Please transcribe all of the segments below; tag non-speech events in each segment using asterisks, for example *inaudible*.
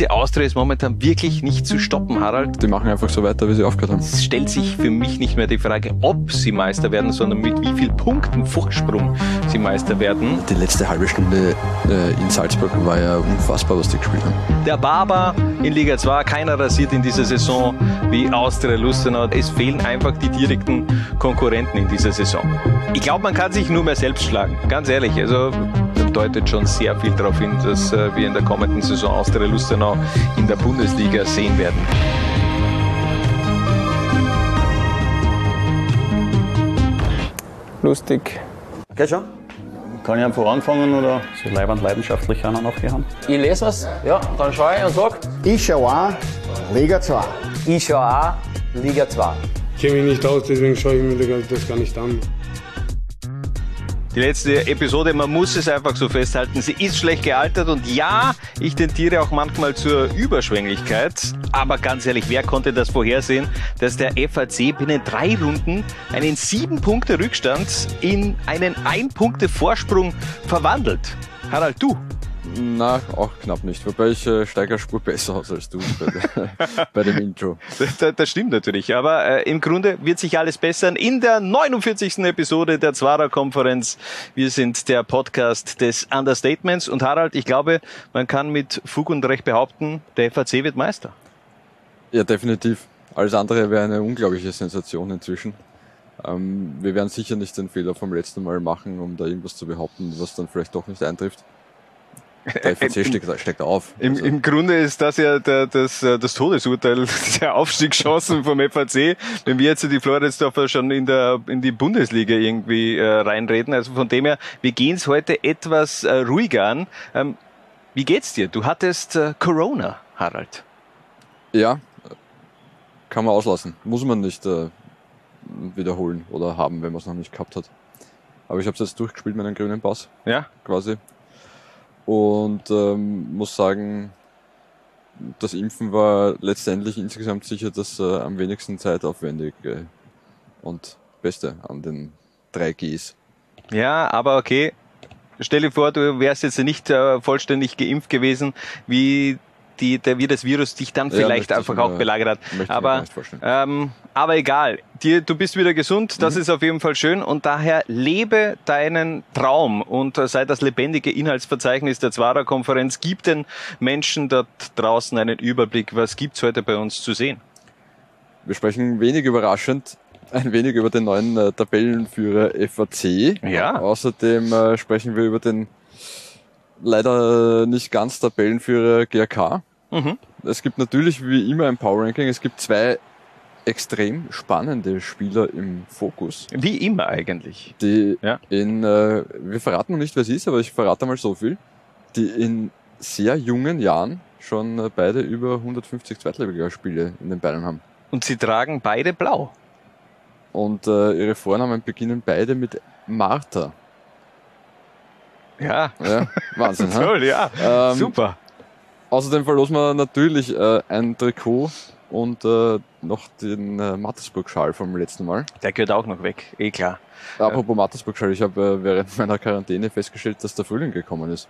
diese Austria ist momentan wirklich nicht zu stoppen, Harald. Die machen einfach so weiter, wie sie aufgehört haben. Es stellt sich für mich nicht mehr die Frage, ob sie Meister werden, sondern mit wie viel Punkten Vorsprung sie Meister werden. Die letzte halbe Stunde äh, in Salzburg war ja unfassbar, was die gespielt haben. Der Barber in Liga 2, keiner rasiert in dieser Saison wie Austria Lustenau. Es fehlen einfach die direkten Konkurrenten in dieser Saison. Ich glaube, man kann sich nur mehr selbst schlagen, ganz ehrlich. Also deutet schon sehr viel darauf hin, dass äh, wir in der kommenden Saison Austria Lustenau in der Bundesliga sehen werden. Lustig. Okay, schon. Kann ich einfach anfangen oder so leibend leidenschaftlich einer nachgehen? Ich lese es, ja, dann schaue ich und sage, Ich schaue auch Liga 2. ich schaue auch Liga 2. Ich kenne mich nicht aus, deswegen schaue ich mir das gar nicht an. Die letzte Episode, man muss es einfach so festhalten, sie ist schlecht gealtert und ja, ich tendiere auch manchmal zur Überschwänglichkeit. Aber ganz ehrlich, wer konnte das vorhersehen, dass der FAC binnen drei Runden einen sieben Punkte Rückstand in einen ein Punkte Vorsprung verwandelt? Harald, du. Na, auch knapp nicht. Wobei ich äh, steige eine Spur besser aus als du bei, *laughs* bei dem Intro. Das, das stimmt natürlich, aber äh, im Grunde wird sich alles bessern in der 49. Episode der Zwarer-Konferenz. Wir sind der Podcast des Understatements und Harald, ich glaube, man kann mit Fug und Recht behaupten, der FAC wird Meister. Ja, definitiv. Alles andere wäre eine unglaubliche Sensation inzwischen. Ähm, wir werden sicher nicht den Fehler vom letzten Mal machen, um da irgendwas zu behaupten, was dann vielleicht doch nicht eintrifft. Der FAC steckt, auf. Im, Also, Im Grunde ist das ja der, das, äh, das Todesurteil *laughs* der Aufstiegschancen vom FAC, wenn wir jetzt die Floridsdorfer schon in, der, in die Bundesliga irgendwie äh, reinreden. Also von dem her, wir gehen es heute etwas äh, ruhiger an. Ähm, wie geht's dir? Du hattest äh, Corona, Harald. ja, kann man auslassen. Muss man nicht äh, wiederholen oder haben, wenn man es noch nicht gehabt hat. Aber ich habe es jetzt durchgespielt mit einem grünen Pass, Ja? quasi. Und ähm, muss sagen, das Impfen war letztendlich insgesamt sicher das äh, am wenigsten zeitaufwendige und beste an den 3Gs. Ja, aber okay. Stell dir vor, du wärst jetzt nicht äh, vollständig geimpft gewesen, wie die, der, wie das Virus dich dann Ja, vielleicht ich einfach auch belagert hat. Aber, ähm, aber egal. Dir, du bist wieder gesund, das Mhm. ist auf jeden Fall schön und daher lebe deinen Traum und sei das lebendige Inhaltsverzeichnis der Zwarer-Konferenz. Gib den Menschen dort draußen einen Überblick. Was gibt's heute bei uns zu sehen? Wir sprechen wenig überraschend ein wenig über den neuen äh, Tabellenführer FAC. Ja. Außerdem äh, sprechen wir über den leider nicht ganz Tabellenführer GRK. Mhm. Es gibt natürlich wie immer ein Power Ranking. Es gibt zwei extrem spannende Spieler im Fokus, Wie immer eigentlich. die Ja. in, äh, wir verraten noch nicht, wer es ist, aber ich verrate mal so viel, die in sehr jungen Jahren schon äh, beide über 150 Zweitligaspiele in den Beinen haben. Und sie tragen beide blau. Und äh, ihre Vornamen beginnen beide mit Martha. Ja, Ja, Wahnsinn. *laughs* toll, ja. Ähm, Super. Außerdem verlosen wir natürlich äh, ein Trikot und äh, noch den äh, Mattersburg-Schal vom letzten Mal. Der gehört auch noch weg, eh klar. Apropos Mattersburg-Schal, ich habe äh, während meiner Quarantäne festgestellt, dass der Frühling gekommen ist.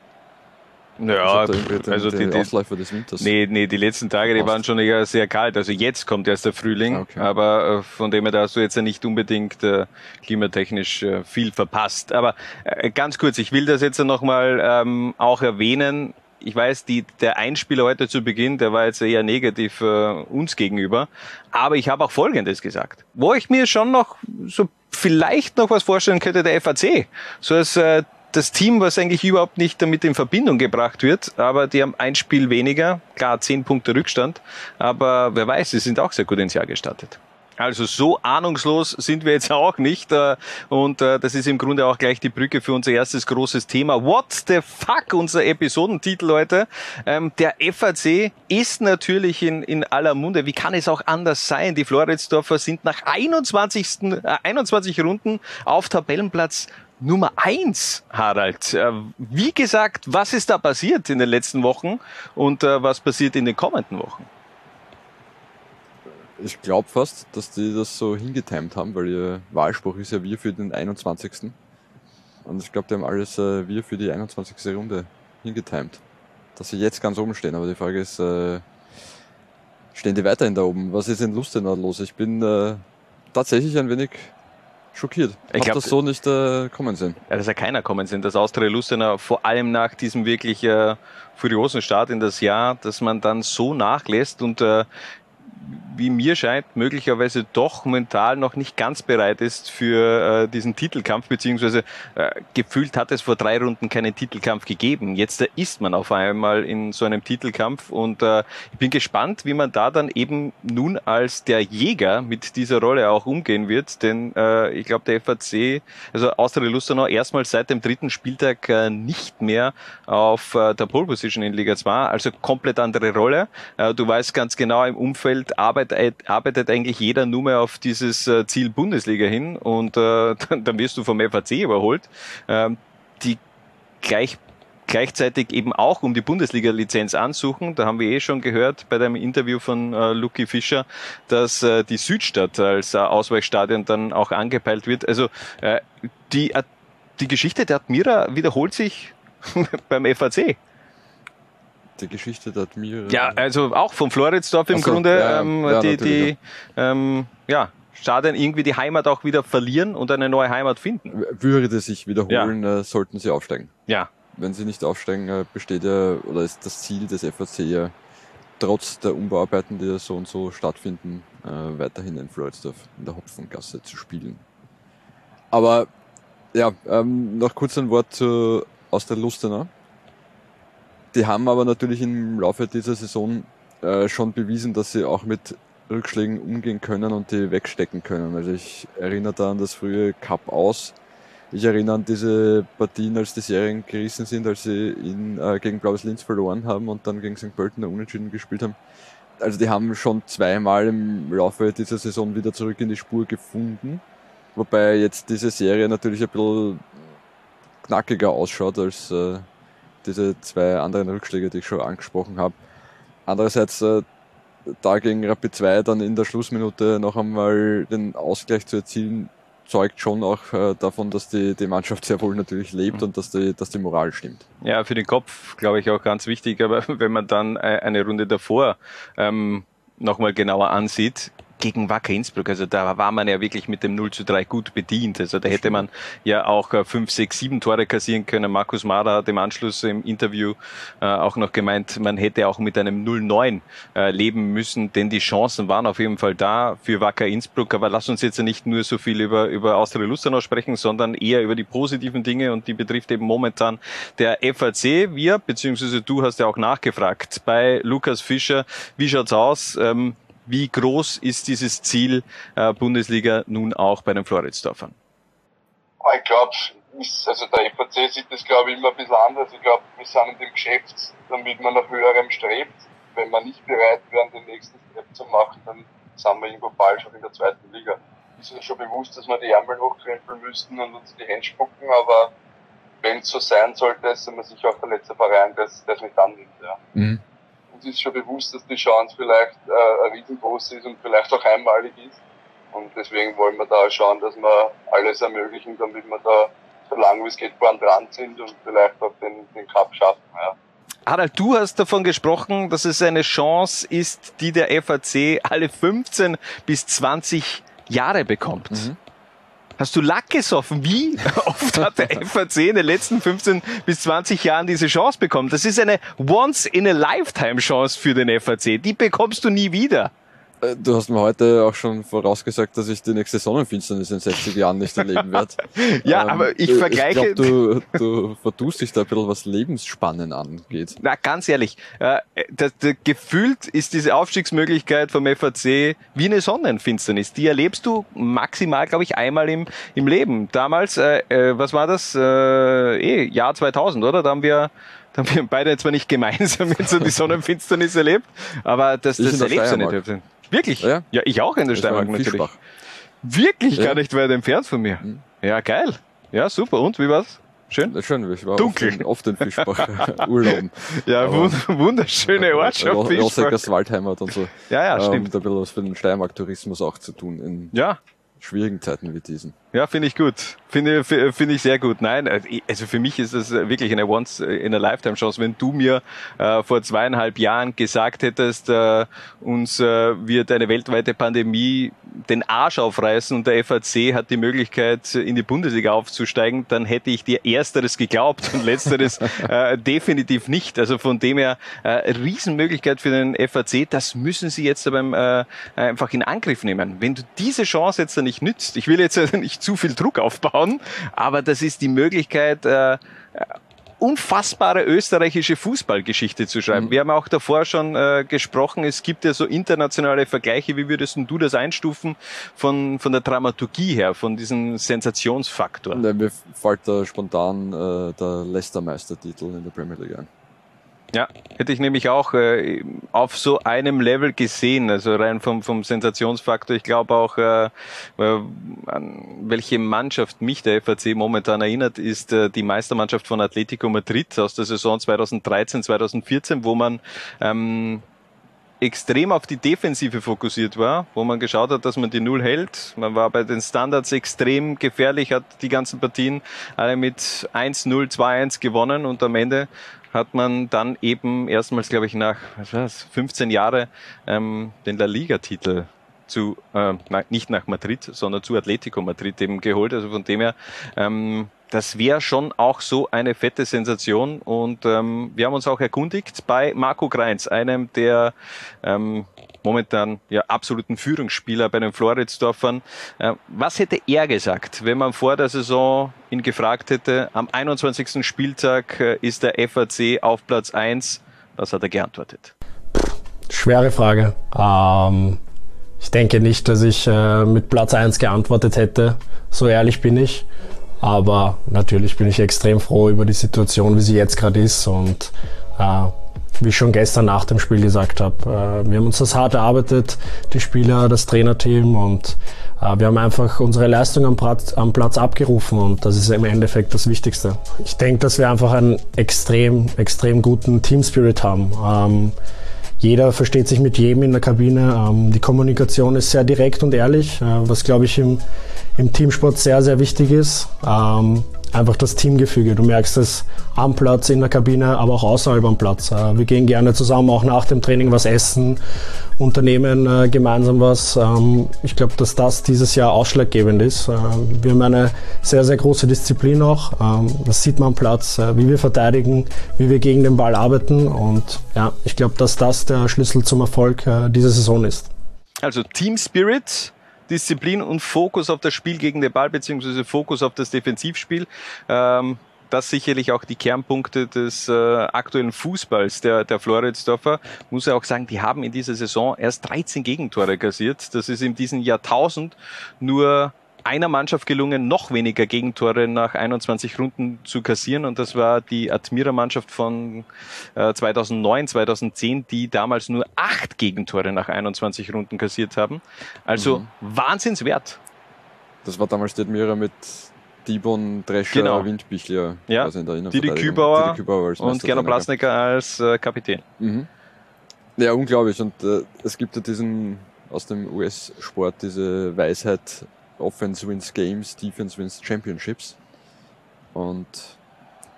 Ja, irgendwie den, also die, die, Ausläufer des Winters. nee, nee, die letzten Tage, die waren schon eher sehr kalt. Also jetzt kommt erst der Frühling, Okay. aber äh, von dem her, da hast du jetzt ja nicht unbedingt äh, klimatechnisch äh, viel verpasst. Aber äh, ganz kurz, ich will das jetzt nochmal ähm, auch erwähnen. Ich weiß, die, der Einspieler heute zu Beginn, der war jetzt eher negativ äh, uns gegenüber. Aber ich habe auch Folgendes gesagt. Wo ich mir schon noch so vielleicht noch was vorstellen könnte, der FAC. So als äh, das Team, was eigentlich überhaupt nicht damit in Verbindung gebracht wird, aber die haben ein Spiel weniger, klar zehn Punkte Rückstand, aber wer weiß, sie sind auch sehr gut ins Jahr gestartet. Also so ahnungslos sind wir jetzt *laughs* auch nicht äh, und äh, das ist im Grunde auch gleich die Brücke für unser erstes großes Thema. What the fuck, unser Episodentitel heute. Ähm, der FAC ist natürlich in, in aller Munde. Wie kann es auch anders sein? Die Floridsdorfer sind nach 21. Äh, 21 Runden auf Tabellenplatz Nummer eins, Harald. Äh, Wie gesagt, was ist da passiert in den letzten Wochen und äh, was passiert in den kommenden Wochen? Ich glaube fast, dass die das so hingetimt haben, weil ihr Wahlspruch ist ja wir für den 21. Und ich glaube, die haben alles äh, wir für die 21. Runde hingetimt. dass sie jetzt ganz oben stehen. Aber die Frage ist, äh, stehen die weiterhin da oben? Was ist in Lustenau los? Ich bin äh, tatsächlich ein wenig schockiert. Ich habe das so nicht äh, kommen sehen. Ja, dass ja keiner kommen sehen, dass Austria Lustenau vor allem nach diesem wirklich äh, furiosen Start in das Jahr, dass man dann so nachlässt und äh, wie mir scheint, möglicherweise doch mental noch nicht ganz bereit ist für äh, diesen Titelkampf, beziehungsweise äh, gefühlt hat es vor drei Runden keinen Titelkampf gegeben. Jetzt ist man auf einmal in so einem Titelkampf und äh, ich bin gespannt, wie man da dann eben nun als der Jäger mit dieser Rolle auch umgehen wird, denn äh, ich glaube, der FAC, also Austria Lustenau, erstmals seit dem dritten Spieltag äh, nicht mehr auf äh, der Pole Position in Liga 2, also komplett andere Rolle. Äh, du weißt ganz genau, im Umfeld arbeitet, arbeitet eigentlich jeder nur mehr auf dieses äh, Ziel Bundesliga hin und äh, *laughs* dann, dann wirst du vom FAC überholt, ähm, die gleich gleichzeitig eben auch um die Bundesliga-Lizenz ansuchen. Da haben wir eh schon gehört bei dem Interview von äh, Luki Fischer, dass äh, die Südstadt als äh, Ausweichstadion dann auch angepeilt wird. Also äh, die, äh, die Geschichte der Admira wiederholt sich *laughs* beim FAC die Geschichte der Admira. Ja, also auch vom Floridsdorf im so, Grunde, ja, ähm, ja, die, die ähm, ja, Stadien irgendwie die Heimat auch wieder verlieren und eine neue Heimat finden. Würde sich wiederholen, ja. äh, sollten sie aufsteigen. Ja. Wenn sie nicht aufsteigen, äh, besteht ja, oder ist das Ziel des FAC ja, trotz der Umbauarbeiten, die ja so und so stattfinden, äh, weiterhin in Floridsdorf in der Hopfengasse zu spielen. Aber ja, ähm, noch kurz ein Wort zu, aus der Lustenau. Die haben aber natürlich im Laufe dieser Saison äh, schon bewiesen, dass sie auch mit Rückschlägen umgehen können und die wegstecken können. Also ich erinnere da an das frühe Cup aus. Ich erinnere an diese Partien, als die Serien gerissen sind, als sie in, äh, gegen Blaues Linz verloren haben und dann gegen St. Pölten Unentschieden gespielt haben. Also die haben schon zweimal im Laufe dieser Saison wieder zurück in die Spur gefunden. Wobei jetzt diese Serie natürlich ein bisschen knackiger ausschaut als äh, diese zwei anderen Rückschläge, die ich schon angesprochen habe. Andererseits äh, da gegen Rapid 2 dann in der Schlussminute noch einmal den Ausgleich zu erzielen, zeugt schon auch äh, davon, dass die, die Mannschaft sehr wohl natürlich lebt mhm. und dass die, dass die Moral stimmt. Ja, für den Kopf glaube ich auch ganz wichtig, aber *laughs* wenn man dann äh, eine Runde davor ähm, nochmal genauer ansieht, gegen Wacker Innsbruck. Also da war man ja wirklich mit dem 0 zu 3 gut bedient. Also da hätte man ja auch 5, 6, 7 Tore kassieren können. Markus Mara hat im Anschluss im Interview äh, auch noch gemeint, man hätte auch mit einem 0-9 äh, leben müssen, denn die Chancen waren auf jeden Fall da für Wacker Innsbruck. Aber lass uns jetzt nicht nur so viel über, über Austria Lustenau sprechen, sondern eher über die positiven Dinge und die betrifft eben momentan der FAC. Wir, beziehungsweise du hast ja auch nachgefragt bei Lukas Fischer, wie schaut's aus? Ähm, wie groß ist dieses Ziel äh, Bundesliga nun auch bei den Floridsdorfern? Ich glaube, also der FAC sieht das glaube ich immer ein bisschen anders. Ich glaube, wir sind in dem Geschäft, damit man nach höherem strebt. Wenn wir nicht bereit wären, den nächsten Step zu machen, dann sind wir irgendwo falsch auch in der zweiten Liga. Ist uns schon bewusst, dass wir die Ärmel hochkrempeln müssten und uns die Hände spucken, aber wenn es so sein sollte, sind wir sicher auch der letzte Verein, der es nicht annimmt. Ja. Mhm uns ist schon bewusst, dass die Chance vielleicht äh, riesengroß ist und vielleicht auch einmalig ist. Und deswegen wollen wir da schauen, dass wir alles ermöglichen, damit wir da so lange wie es geht vorn dran sind und vielleicht auch den, den Cup schaffen. Ja. Harald, du hast davon gesprochen, dass es eine Chance ist, die der FAC alle 15 bis 20 Jahre bekommt. Mhm. Hast du Lack gesoffen? Wie *laughs* oft hat der FAC in den letzten 15 bis 20 Jahren diese Chance bekommen? Das ist eine Once-in-a-Lifetime-Chance für den FAC. Die bekommst du nie wieder. Äh, du hast mir heute auch schon vorausgesagt, dass ich die nächste Sonnenfinsternis in 60 Jahren nicht erleben werde. *laughs* ja, ähm, aber ich vergleiche. Ich glaube, du, du vertust dich da ein bisschen, was Lebensspannen angeht. Na, ganz ehrlich, äh, das, das, gefühlt ist diese Aufstiegsmöglichkeit vom FAC wie eine Sonnenfinsternis. Die erlebst du maximal, glaube ich, einmal im, im Leben. Damals, äh, äh, was war das? Äh, eh, Jahr 2000, oder? Da haben wir da haben wir beide zwar nicht *laughs* gemeinsam mit so die Sonnenfinsternis erlebt, aber das, das erlebst du nicht. Wirklich? Ja, ja ich auch in der Steiermark natürlich. Wirklich ja. gar nicht weit entfernt von mir. Mhm. Ja, geil. Ja, super. Und wie war's? Schön? Ja, schön, ich war Dunkel. Oft in, in Fischbach *laughs* *laughs* Urlauben. ja, Aber, wunderschöne Ortschaft Fischbach. Rossegers Waldheimat und so. Ja, ja, stimmt. Ähm, da ein bisschen was für den Steiermark-Tourismus auch zu tun. In ja, schwierigen Zeiten wie diesen. Ja, finde ich gut. Finde finde ich sehr gut. Nein, also für mich ist es wirklich eine Once in a Lifetime Chance. Wenn du mir äh, vor zweieinhalb Jahren gesagt hättest, äh, uns äh, wird eine weltweite Pandemie den Arsch aufreißen und der FAC hat die Möglichkeit, in die Bundesliga aufzusteigen, dann hätte ich dir ersteres geglaubt und letzteres *laughs* äh, definitiv nicht. Also von dem her äh, Riesenmöglichkeit für den FAC. Das müssen sie jetzt beim äh, einfach in Angriff nehmen. Wenn du diese Chance jetzt nicht nützt, ich will jetzt nicht zu viel Druck aufbauen, aber das ist die Möglichkeit, äh, unfassbare österreichische Fußballgeschichte zu schreiben. Mhm. Wir haben auch davor schon äh, gesprochen, es gibt ja so internationale Vergleiche, wie würdest du das einstufen von, von der Dramaturgie her, von diesem Sensationsfaktor? Ja, mir fällt da spontan äh, der Leicester-Meistertitel in der Premier League ein. Ja, hätte ich nämlich auch äh, auf so einem Level gesehen, also rein vom, vom Sensationsfaktor. Ich glaube auch, äh, äh an welche Mannschaft mich der FAC momentan erinnert, ist äh, die Meistermannschaft von Atletico Madrid aus der Saison 2013, 2014, wo man ähm, extrem auf die Defensive fokussiert war, wo man geschaut hat, dass man die Null hält. Man war bei den Standards extrem gefährlich, hat die ganzen Partien alle mit 1-0, 2-1 gewonnen und am Ende hat man dann eben erstmals, glaube ich, nach was war's, 15 Jahre ähm, den La Liga-Titel zu, äh, nicht nach Madrid, sondern zu Atletico Madrid eben geholt. Also von dem her, ähm, das wäre schon auch so eine fette Sensation. Und ähm, wir haben uns auch erkundigt bei Marco Greins, einem der ähm, momentan ja absoluten Führungsspieler bei den Floridsdorfern. Äh, was hätte er gesagt, wenn man vor der Saison ihn gefragt hätte, am 21. Spieltag äh, ist der FAC auf Platz 1? Was hat er geantwortet? Schwere Frage. Ähm, ich denke nicht, dass ich äh, mit Platz 1 geantwortet hätte. So ehrlich bin ich. Aber natürlich bin ich extrem froh über die Situation, wie sie jetzt gerade ist und äh, wie ich schon gestern nach dem Spiel gesagt habe, äh, wir haben uns das hart erarbeitet, die Spieler, das Trainerteam und äh, wir haben einfach unsere Leistung am Platz, am Platz abgerufen und das ist im Endeffekt das Wichtigste. Ich denke, dass wir einfach einen extrem, extrem guten Team Spirit haben. Ähm, jeder versteht sich mit jedem in der Kabine. Ähm, die Kommunikation ist sehr direkt und ehrlich, äh, was glaube ich im, im Teamsport sehr, sehr wichtig ist. Ähm, einfach das Teamgefüge. Du merkst es am Platz, in der Kabine, aber auch außerhalb am Platz. Äh, wir gehen gerne zusammen auch nach dem Training was essen, unternehmen äh, gemeinsam was. Ähm, ich glaube, dass das dieses Jahr ausschlaggebend ist. Äh, wir haben eine sehr, sehr große Disziplin auch. Ähm, das sieht man am Platz, wie wir verteidigen, wie wir gegen den Ball arbeiten. Und ja, ich glaube, dass das der Schlüssel zum Erfolg dieser Saison ist. Also Team Spirit, Disziplin und Fokus auf das Spiel gegen den Ball, beziehungsweise Fokus auf das Defensivspiel. Ähm, das sicherlich auch die Kernpunkte des äh, aktuellen Fußballs der, der Floridsdorfer. Muss ja auch sagen, die haben in dieser Saison erst 13 Gegentore kassiert. Das ist in diesem Jahrtausend nur einer Mannschaft gelungen, noch weniger Gegentore nach 21 Runden zu kassieren. Und das war die Admira-Mannschaft von äh, 2009, 2010, die damals nur acht Gegentore nach 21 Runden kassiert haben. Also mhm. Wahnsinnswert. Das war damals die Admira mit Dibon, Drescher, genau. Windbichler. Ja, in der Didi Kübauer, Didi Kübauer und Gernot Platznecker als äh, Kapitän. Mhm. Ja, unglaublich. Und äh, es gibt ja diesen aus dem US-Sport diese Weisheit, Offense wins Games, Defense wins Championships. Und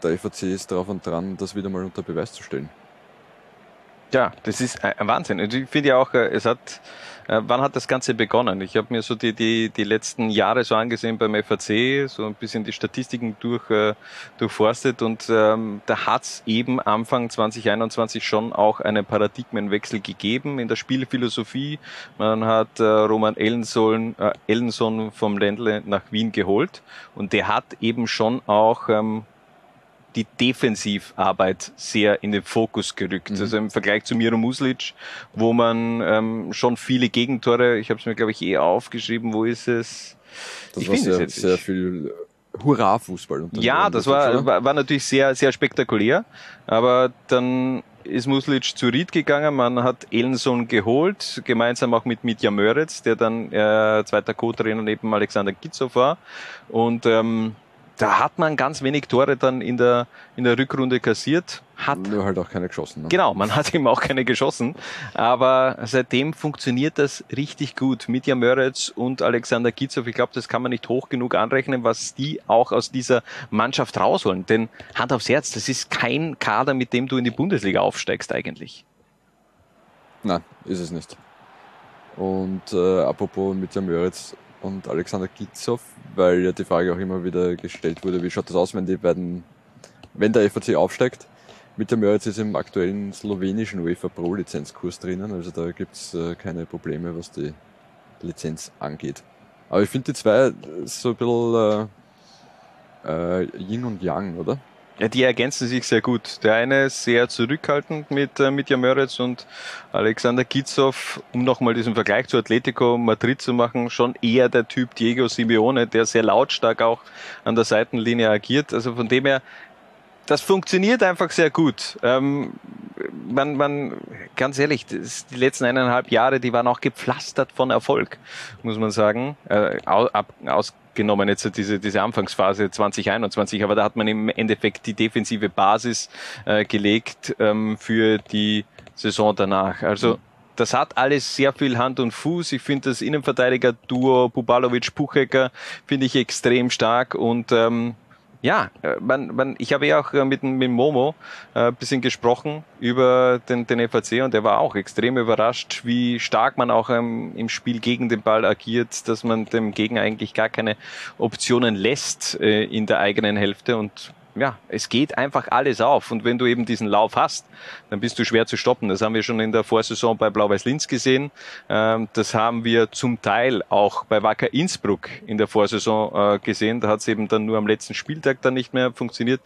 der FAC ist darauf und dran, das wieder mal unter Beweis zu stellen. Ja, das ist ein Wahnsinn. Ich finde ja auch, äh, es hat, wann hat das Ganze begonnen? Ich habe mir so die, die, die letzten Jahre so angesehen beim FAC, so ein bisschen die Statistiken durch, äh, durchforstet und ähm, da hat es eben Anfang 2021 schon auch einen Paradigmenwechsel gegeben in der Spielphilosophie. Man hat äh, Roman Ellenson, äh, Ellenson vom Ländle nach Wien geholt und der hat eben schon auch ähm, die Defensivarbeit sehr in den Fokus gerückt. Mhm. Also im Vergleich zu Miro Muslic, wo man ähm, schon viele Gegentore, ich habe es mir glaube ich eh aufgeschrieben, wo ist es? Das ich war sehr, sehr viel Hurra-Fußball. Ja, das war, war, war natürlich sehr, sehr spektakulär, aber dann ist Muslic zu Ried gegangen, man hat Ellenson geholt, gemeinsam auch mit Mitja Möritz, der dann äh, zweiter Co-Trainer neben Alexander Gitzow war und ähm, da hat man ganz wenig Tore dann in der, in der Rückrunde kassiert. Hat Nur halt auch keine geschossen. Ne? Genau, man hat eben auch keine geschossen. Aber seitdem funktioniert das richtig gut. Mitja Möretz und Alexander Gitzow, ich glaube, das kann man nicht hoch genug anrechnen, was die auch aus dieser Mannschaft rausholen. Denn Hand aufs Herz, das ist kein Kader, mit dem du in die Bundesliga aufsteigst eigentlich. Nein, ist es nicht. Und äh, apropos Mitja Möritz und Alexander Gitzow, weil ja die Frage auch immer wieder gestellt wurde, wie schaut das aus, wenn die beiden, wenn der FAC aufsteigt? Mitja Möritz ist im aktuellen slowenischen UEFA Pro Lizenzkurs drinnen, also da gibt's äh, keine Probleme, was die Lizenz angeht. Aber ich finde die zwei so ein bisschen äh, äh, Yin und Yang, oder? Ja, die ergänzen sich sehr gut. Der eine sehr zurückhaltend mit, äh, mit Jamöritz und Alexander Gitzow, um nochmal diesen Vergleich zu Atletico Madrid zu machen, schon eher der Typ Diego Simeone, der sehr lautstark auch an der Seitenlinie agiert. Also von dem her, das funktioniert einfach sehr gut. Ähm, man, man, ganz ehrlich, das, die letzten eineinhalb Jahre, die waren auch gepflastert von Erfolg, muss man sagen. Äh, aus, genommen jetzt diese, diese Anfangsphase 2021, aber da hat man im Endeffekt die defensive Basis äh, gelegt ähm, für die Saison danach. Also das hat alles sehr viel Hand und Fuß. Ich finde das Innenverteidiger-Duo Bubalovic-Puchecker finde ich extrem stark und ähm, ja, äh, man, man, ich habe ja auch äh, mit, mit Momo äh, ein bisschen gesprochen über den, den FAC und er war auch extrem überrascht, wie stark man auch ähm, im Spiel gegen den Ball agiert, dass man dem Gegner eigentlich gar keine Optionen lässt äh, in der eigenen Hälfte und ja, es geht einfach alles auf. Und wenn du eben diesen Lauf hast, dann bist du schwer zu stoppen. Das haben wir schon in der Vorsaison bei Blau-Weiß-Linz gesehen. Ähm, das haben wir zum Teil auch bei Wacker Innsbruck in der Vorsaison äh, gesehen. Da hat es eben dann nur am letzten Spieltag dann nicht mehr funktioniert.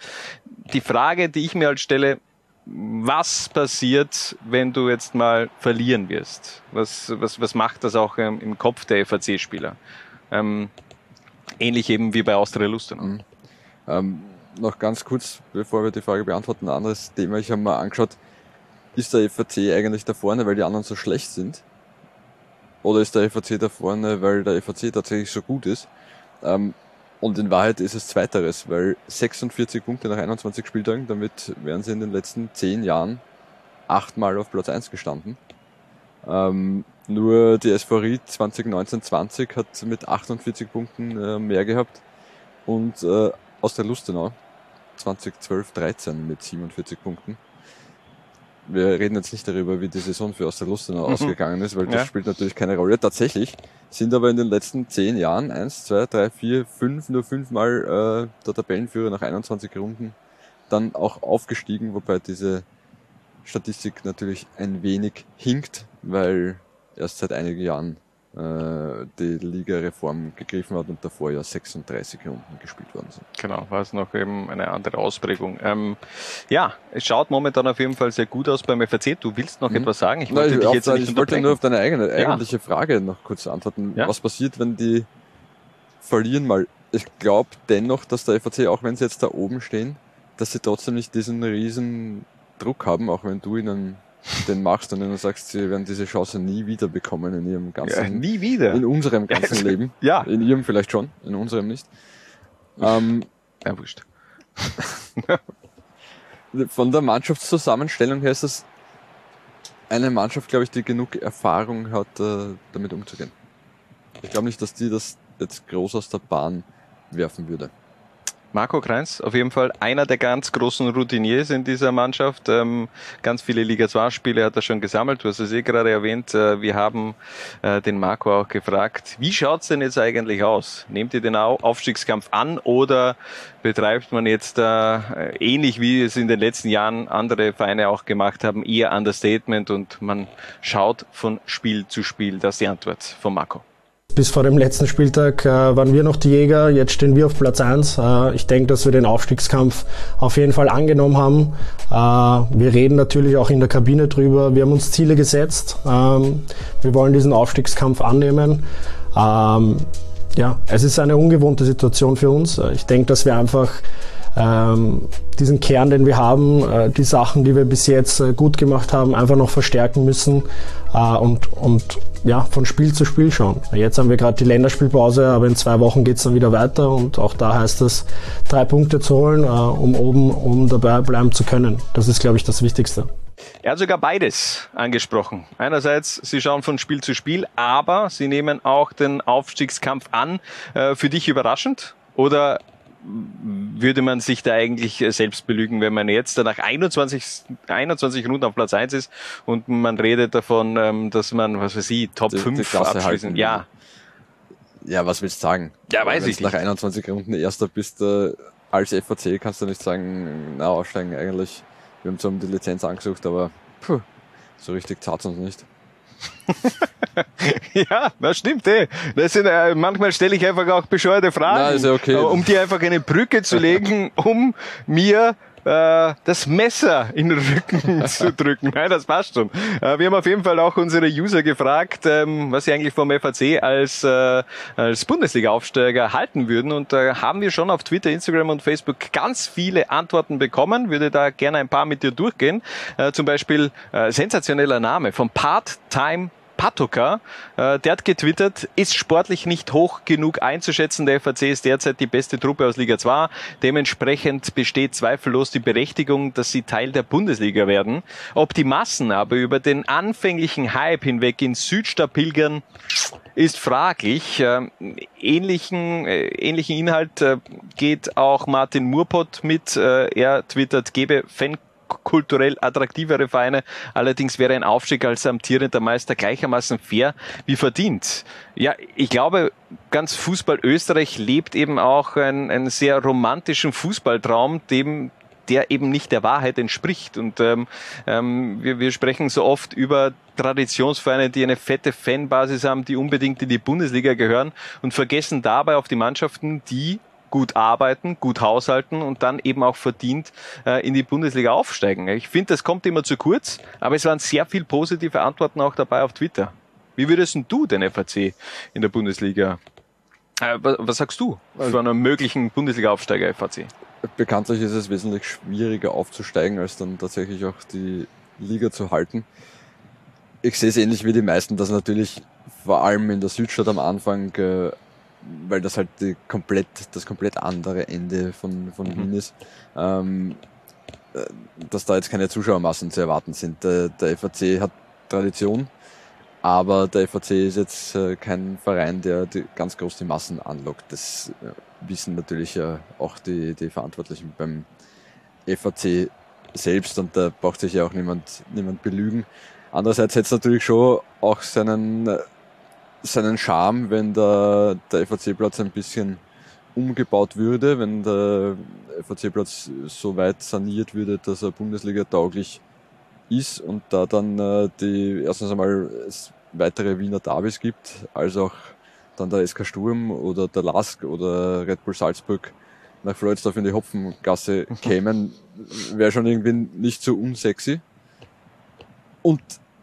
Die Frage, die ich mir halt stelle, was passiert, wenn du jetzt mal verlieren wirst? Was, was, was macht das auch ähm, im Kopf der FAC-Spieler? Ähm, ähnlich eben wie bei Austria Lustenau. Mhm. Ähm noch ganz kurz, bevor wir die Frage beantworten, ein anderes Thema. Ich habe mal angeschaut, ist der FAC eigentlich da vorne, weil die anderen so schlecht sind? Oder ist der FAC da vorne, weil der FAC tatsächlich so gut ist? Ähm, und in Wahrheit ist es zweiteres, weil 46 Punkte nach 21 Spieltagen, damit wären sie in den letzten 10 Jahren achtmal auf Platz 1 gestanden. Ähm, nur die SV Ried 2019-20 hat mit 48 Punkten äh, mehr gehabt und äh, aus der Lustenau 2012-13 mit 47 Punkten. Wir reden jetzt nicht darüber, wie die Saison für Osterlustenau mhm. ausgegangen ist, weil das ja. spielt natürlich keine Rolle. Tatsächlich sind aber in den letzten zehn Jahren eins, zwei, drei, vier, fünf, nur fünfmal äh, der Tabellenführer nach 21 Runden dann auch aufgestiegen, wobei diese Statistik natürlich ein wenig hinkt, weil erst seit einigen Jahren die Liga-Reform gegriffen hat und davor ja 36 Runden gespielt worden sind. Genau, war es noch eben eine andere Ausprägung. Ähm, ja, es schaut momentan auf jeden Fall sehr gut aus beim FAC. Du willst noch mhm. etwas sagen? Ich wollte, Nein, dich jetzt nicht ich wollte nur auf deine eigene, eigentliche ja. Frage noch kurz antworten. Ja. Was passiert, wenn die verlieren mal? Ich glaube dennoch, dass der FAC, auch wenn sie jetzt da oben stehen, dass sie trotzdem nicht diesen riesen Druck haben, auch wenn du ihnen den machst und dann sagst, sie werden diese Chance nie wieder bekommen in ihrem ganzen ja, nie wieder in unserem ganzen Leben. Ja. In ihrem vielleicht schon, in unserem nicht. Ähm, ja, wurscht. *laughs* von der Mannschaftszusammenstellung her ist das eine Mannschaft, glaube ich, die genug Erfahrung hat, äh, damit umzugehen. Ich glaube nicht, dass die das jetzt groß aus der Bahn werfen würde. Marco Kreins, auf jeden Fall einer der ganz großen Routiniers in dieser Mannschaft. Ähm, ganz viele Liga 2 Spiele hat er schon gesammelt. Du hast es eh gerade erwähnt. Äh, wir haben äh, den Marco auch gefragt, wie schaut's denn jetzt eigentlich aus? Nehmt ihr den Aufstiegskampf an oder betreibt man jetzt äh, ähnlich wie es in den letzten Jahren andere Vereine auch gemacht haben, eher Understatement und man schaut von Spiel zu Spiel? Das ist die Antwort von Marco. Bis vor dem letzten Spieltag äh, waren wir noch die Jäger, jetzt stehen wir auf Platz 1. Äh, ich denke, dass wir den Aufstiegskampf auf jeden Fall angenommen haben. Äh, wir reden natürlich auch in der Kabine drüber. Wir haben uns Ziele gesetzt. Ähm, wir wollen diesen Aufstiegskampf annehmen. Ähm, ja, es ist eine ungewohnte Situation für uns. Ich denke, dass wir einfach diesen Kern, den wir haben, äh, die Sachen, die wir bis jetzt äh, gut gemacht haben, einfach noch verstärken müssen äh, und, und ja, von Spiel zu Spiel schauen. Jetzt haben wir gerade die Länderspielpause, aber in zwei Wochen geht's dann wieder weiter und auch da heißt es, drei Punkte zu holen, um oben, um dabei bleiben zu können. Das ist, glaube ich, das Wichtigste. Er hat sogar beides angesprochen. Einerseits, Sie schauen von Spiel zu Spiel, aber Sie nehmen auch den Aufstiegskampf an. Für dich überraschend? Oder würde man sich da eigentlich selbst belügen, wenn man jetzt nach 21, 21 Runden auf Platz 1 ist und man redet davon, ähm, dass man, was weiß ich, Top die, 5 die abschließen. Ja. Ja, was willst du sagen? Ja, weiß Wenn ich nicht. nach 21 Runden Erster bist, äh, als FAC kannst du nicht sagen, na, aussteigen eigentlich. Wir haben zwar um die Lizenz angesucht, aber puh, so richtig zahlt uns nicht. *laughs* ja, das stimmt eh. Das sind, äh, manchmal stelle ich einfach auch bescheuerte Fragen, Nein, okay. um dir einfach eine Brücke zu legen, um mir äh, das Messer in den Rücken *laughs* zu drücken. Nein, das passt schon. Äh, wir haben auf jeden Fall auch unsere User gefragt, ähm, was sie eigentlich vom FAC als, äh, als Bundesliga-Aufsteiger halten würden. Und da haben wir schon auf Twitter, Instagram und Facebook ganz viele Antworten bekommen. Würde da gerne ein paar mit dir durchgehen. Zum Beispiel sensationeller Name von Part-Time Patoka, äh, der hat getwittert, ist sportlich nicht hoch genug einzuschätzen. Der FAC ist derzeit die beste Truppe aus Liga 2. Dementsprechend besteht zweifellos die Berechtigung, dass sie Teil der Bundesliga werden. Ob die Massen aber über den anfänglichen Hype hinweg in Südstadt pilgern, ist fraglich. Ähm, ähnlichen, äh, ähnlichen Inhalt äh, geht auch Martin Murpott mit. Äh, er twittert, gebe Fan kulturell attraktivere Vereine. Allerdings wäre ein Aufstieg als amtierender Meister gleichermaßen fair wie verdient. Ja, ich glaube, ganz Fußball Österreich lebt eben auch einen, einen sehr romantischen Fußballtraum, dem der eben nicht der Wahrheit entspricht. Und ähm, ähm, wir, wir sprechen so oft über Traditionsvereine, die eine fette Fanbasis haben, die unbedingt in die Bundesliga gehören und vergessen dabei auf die Mannschaften, die gut arbeiten, gut haushalten und dann eben auch verdient äh, in die Bundesliga aufsteigen. Ich finde, das kommt immer zu kurz, aber es waren sehr viel positive Antworten auch dabei auf Twitter. Wie würdest du den FAC in der Bundesliga? Äh, was, was, sagst du für einen möglichen Bundesliga-Aufsteiger FAC? Bekanntlich ist es wesentlich schwieriger aufzusteigen, als dann tatsächlich auch die Liga zu halten. Ich sehe es ähnlich wie die meisten, dass natürlich vor allem in der Südstadt am Anfang äh, weil das halt komplett, das komplett andere Ende von, von mhm. Wien ist, ähm, äh, dass da jetzt keine Zuschauermassen zu erwarten sind. Der, der FAC hat Tradition, aber der FAC ist jetzt äh, kein Verein, der die, ganz groß die Massen anlockt. Das äh, wissen natürlich ja auch die, die Verantwortlichen beim FAC selbst und da braucht sich ja auch niemand, niemand belügen. Andererseits hätte es natürlich schon auch seinen seinen Charme, wenn der, der FAC-Platz ein bisschen umgebaut würde, wenn der FAC-Platz so weit saniert würde, dass er Bundesliga tauglich ist und da dann äh, die erstens einmal es weitere Wiener Davis gibt, als auch dann der SK Sturm oder der Lask oder Red Bull Salzburg nach Freudsdorf in die Hopfengasse *laughs* kämen, wäre schon irgendwie nicht so unsexy. Und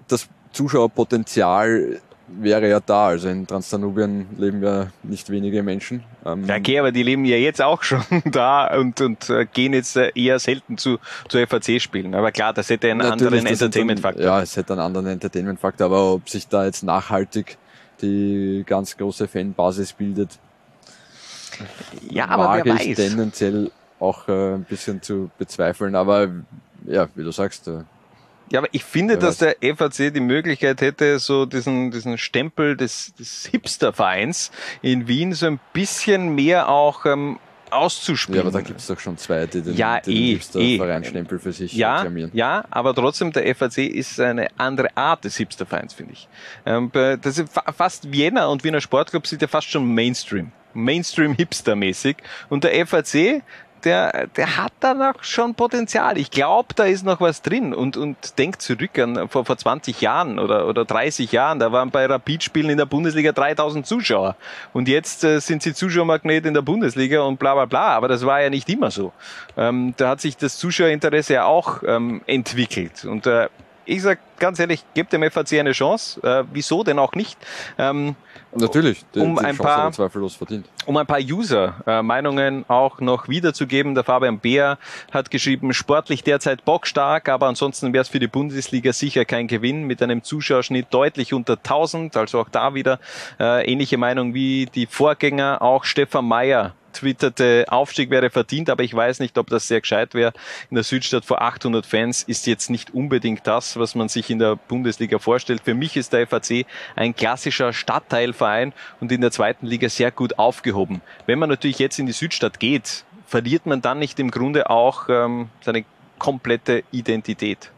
das Zuschauerpotenzial wäre ja da. Also in Transdanubien leben ja nicht wenige Menschen. Ähm ja, okay, aber die leben ja jetzt auch *laughs* schon da und, und äh, gehen jetzt äh, eher selten zu, zu FAC-Spielen. Aber klar, das hätte einen anderen Entertainment-Faktor. Ja, es hätte einen anderen Entertainment-Faktor, aber ob sich da jetzt nachhaltig die ganz große Fanbasis bildet, ja, aber wer weiß. tendenziell auch äh, ein bisschen zu bezweifeln. Aber ja, wie du sagst, äh, ja, aber ich finde, dass der FAC die Möglichkeit hätte, so diesen, diesen Stempel des, des Hipster-Vereins in Wien so ein bisschen mehr auch ähm, auszuspielen. Ja, aber da gibt es doch schon zwei, die den, ja, den eh, Hipster-Vereinstempel für sich ja, reklamieren. Ja, aber trotzdem, der FAC ist eine andere Art des Hipster-Vereins, finde ich. Ähm, das ist fast Vienna und Wiener Sportclub sind ja fast schon Mainstream. Mainstream-Hipster-mäßig. Und der FAC, der, der hat da noch schon Potenzial. Ich glaube, da ist noch was drin und, und denkt zurück an vor, vor 20 Jahren oder, oder 30 Jahren. Da waren bei Rapid-Spielen in der Bundesliga 3000 Zuschauer und jetzt äh, sind sie Zuschauermagnet in der Bundesliga und bla bla bla. Aber das war ja nicht immer so. Ähm, da hat sich das Zuschauerinteresse ja auch ähm, entwickelt und äh, ich sag ganz ehrlich, gebt dem FAC eine Chance. Äh, wieso denn auch nicht? Ähm, Natürlich, die, um die ein paar, zweifellos verdient. Um ein paar User-Meinungen äh, auch noch wiederzugeben. Der Fabian Beer hat geschrieben, sportlich derzeit bockstark, aber ansonsten wäre es für die Bundesliga sicher kein Gewinn mit einem Zuschauerschnitt deutlich unter 1000. Also auch da wieder äh, ähnliche Meinung wie die Vorgänger. Auch Stefan Mayer twitterte, Aufstieg wäre verdient, aber ich weiß nicht, ob das sehr gescheit wäre. In der Südstadt vor 800 Fans ist jetzt nicht unbedingt das, was man sich in der Bundesliga vorstellt. Für mich ist der FAC ein klassischer Stadtteilverein und in der zweiten Liga sehr gut aufgehoben. Wenn man natürlich jetzt in die Südstadt geht, verliert man dann nicht im Grunde auch ähm, seine komplette Identität.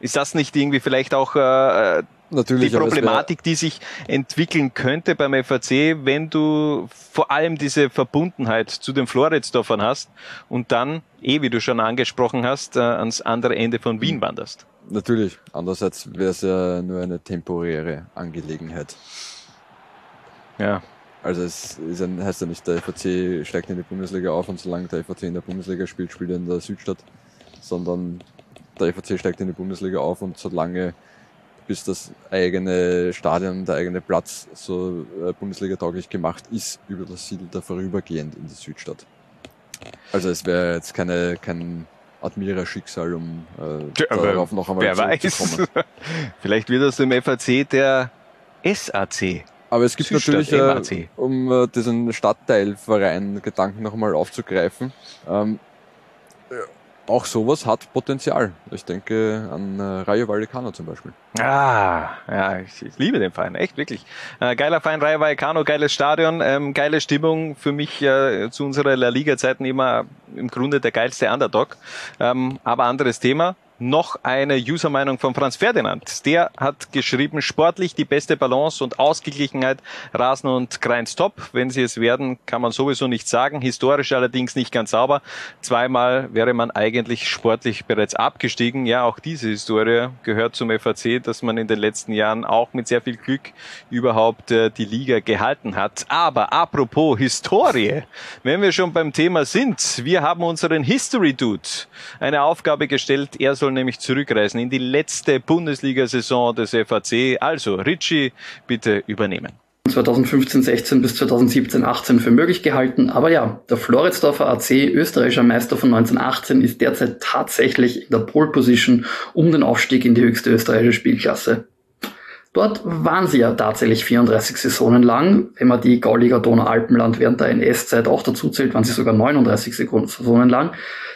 Ist das nicht irgendwie vielleicht auch äh, Natürlich, die Problematik, die sich entwickeln könnte beim FAC, wenn du vor allem diese Verbundenheit zu den Floridsdorfern hast und dann, eh wie du schon angesprochen hast, äh, ans andere Ende von Wien wanderst. Natürlich. Andererseits wäre es ja nur eine temporäre Angelegenheit. Ja. Also es ist ein, heißt ja nicht, der FAC steigt in die Bundesliga auf und solange der FAC in der Bundesliga spielt, spielt er in der Südstadt, sondern der FAC steigt in die Bundesliga auf und solange bis das eigene Stadion, der eigene Platz so äh, Bundesliga-tauglich gemacht ist, über das Siedel da vorübergehend in die Südstadt. Also es wäre jetzt keine, kein Admira-Schicksal, um äh, ja, darauf noch einmal wer weiß. *laughs* Vielleicht wird aus dem FAC der SAC. Aber es gibt Südstadt, natürlich, äh, um äh, diesen Stadtteilverein-Gedanken noch einmal aufzugreifen, ähm, auch sowas hat Potenzial. Ich denke an äh, Rayo Vallecano zum Beispiel. Ah, ja, ich, ich liebe den Verein, echt wirklich. Äh, geiler Verein, Rayo Vallecano, geiles Stadion, ähm, geile Stimmung. Für mich äh, zu unserer La Liga-Zeiten immer im Grunde der geilste Underdog. Ähm, aber anderes Thema noch eine User-Meinung von Franz Ferdinand. Der hat geschrieben, sportlich die beste Balance und Ausgeglichenheit, Rasen und Kreins top. Wenn sie es werden, kann man sowieso nicht sagen. Historisch allerdings nicht ganz sauber. Zweimal wäre man eigentlich sportlich bereits abgestiegen. Ja, auch diese Historie gehört zum FAC, dass man in den letzten Jahren auch mit sehr viel Glück überhaupt äh, die Liga gehalten hat. Aber apropos Historie, wenn wir schon beim Thema sind, wir haben unseren History Dude eine Aufgabe gestellt. Er soll soll nämlich zurückreisen in die letzte Bundesliga-Saison des FAC. Also, Richie, bitte übernehmen. 2015, 16 bis 2017, 18 für möglich gehalten. Aber ja, der Floridsdorfer AC, österreichischer Meister von 1918, ist derzeit tatsächlich in der Pole Position um den Aufstieg in die höchste österreichische Spielklasse. Dort waren sie ja tatsächlich 34 Saisonen lang. Wenn man die Gauliga Donau-Alpenland während der NS-Zeit auch dazu zählt, waren sie sogar 39 Saisonen lang.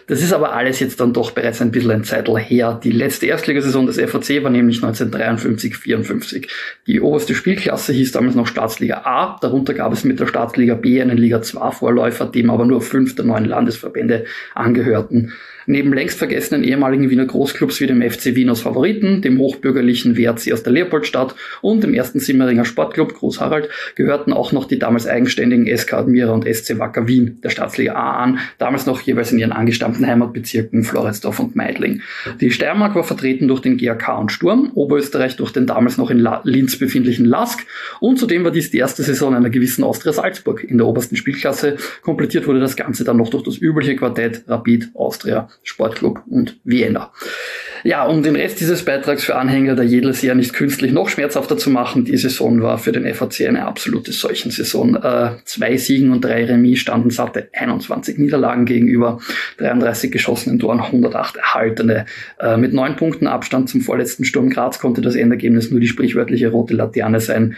Das ist aber alles jetzt dann doch bereits ein bisschen ein Zeitl her. Die letzte Erstligasaison des FAC war nämlich 1953-54. Die oberste Spielklasse hieß damals noch Staatsliga A. Darunter gab es mit der Staatsliga B einen Liga 2 Vorläufer, dem aber nur fünf der neuen Landesverbände angehörten. Neben längst vergessenen ehemaligen Wiener Großclubs wie dem FC Wien aus Favoriten, dem hochbürgerlichen WRC aus der Leopoldstadt und dem ersten Simmeringer Sportclub Groß Harald gehörten auch noch die damals eigenständigen SK Admira und SC Wacker Wien der Staatsliga A an, damals noch jeweils in ihren angestammten Heimatbezirken Floridsdorf und Meidling. Die Steiermark war vertreten durch den GAK und Sturm, Oberösterreich durch den damals noch in La Linz befindlichen Lask und zudem war dies die erste Saison einer gewissen Austria Salzburg in der obersten Spielklasse. Komplettiert wurde das Ganze dann noch durch das übliche Quartett Rapid, Austria Sportclub und Vienna. Ja, um den Rest dieses Beitrags für Anhänger der Jedelsjahr nicht künstlich noch schmerzhafter zu machen, die Saison war für den FAC eine absolute Seuchensaison. Äh, zwei Siegen und drei Remis standen satte 21 Niederlagen gegenüber, 33 geschossenen Toren, 108 erhaltene. Äh, mit neun Punkten Abstand zum vorletzten Sturm Graz konnte das Endergebnis nur die sprichwörtliche rote Laterne sein.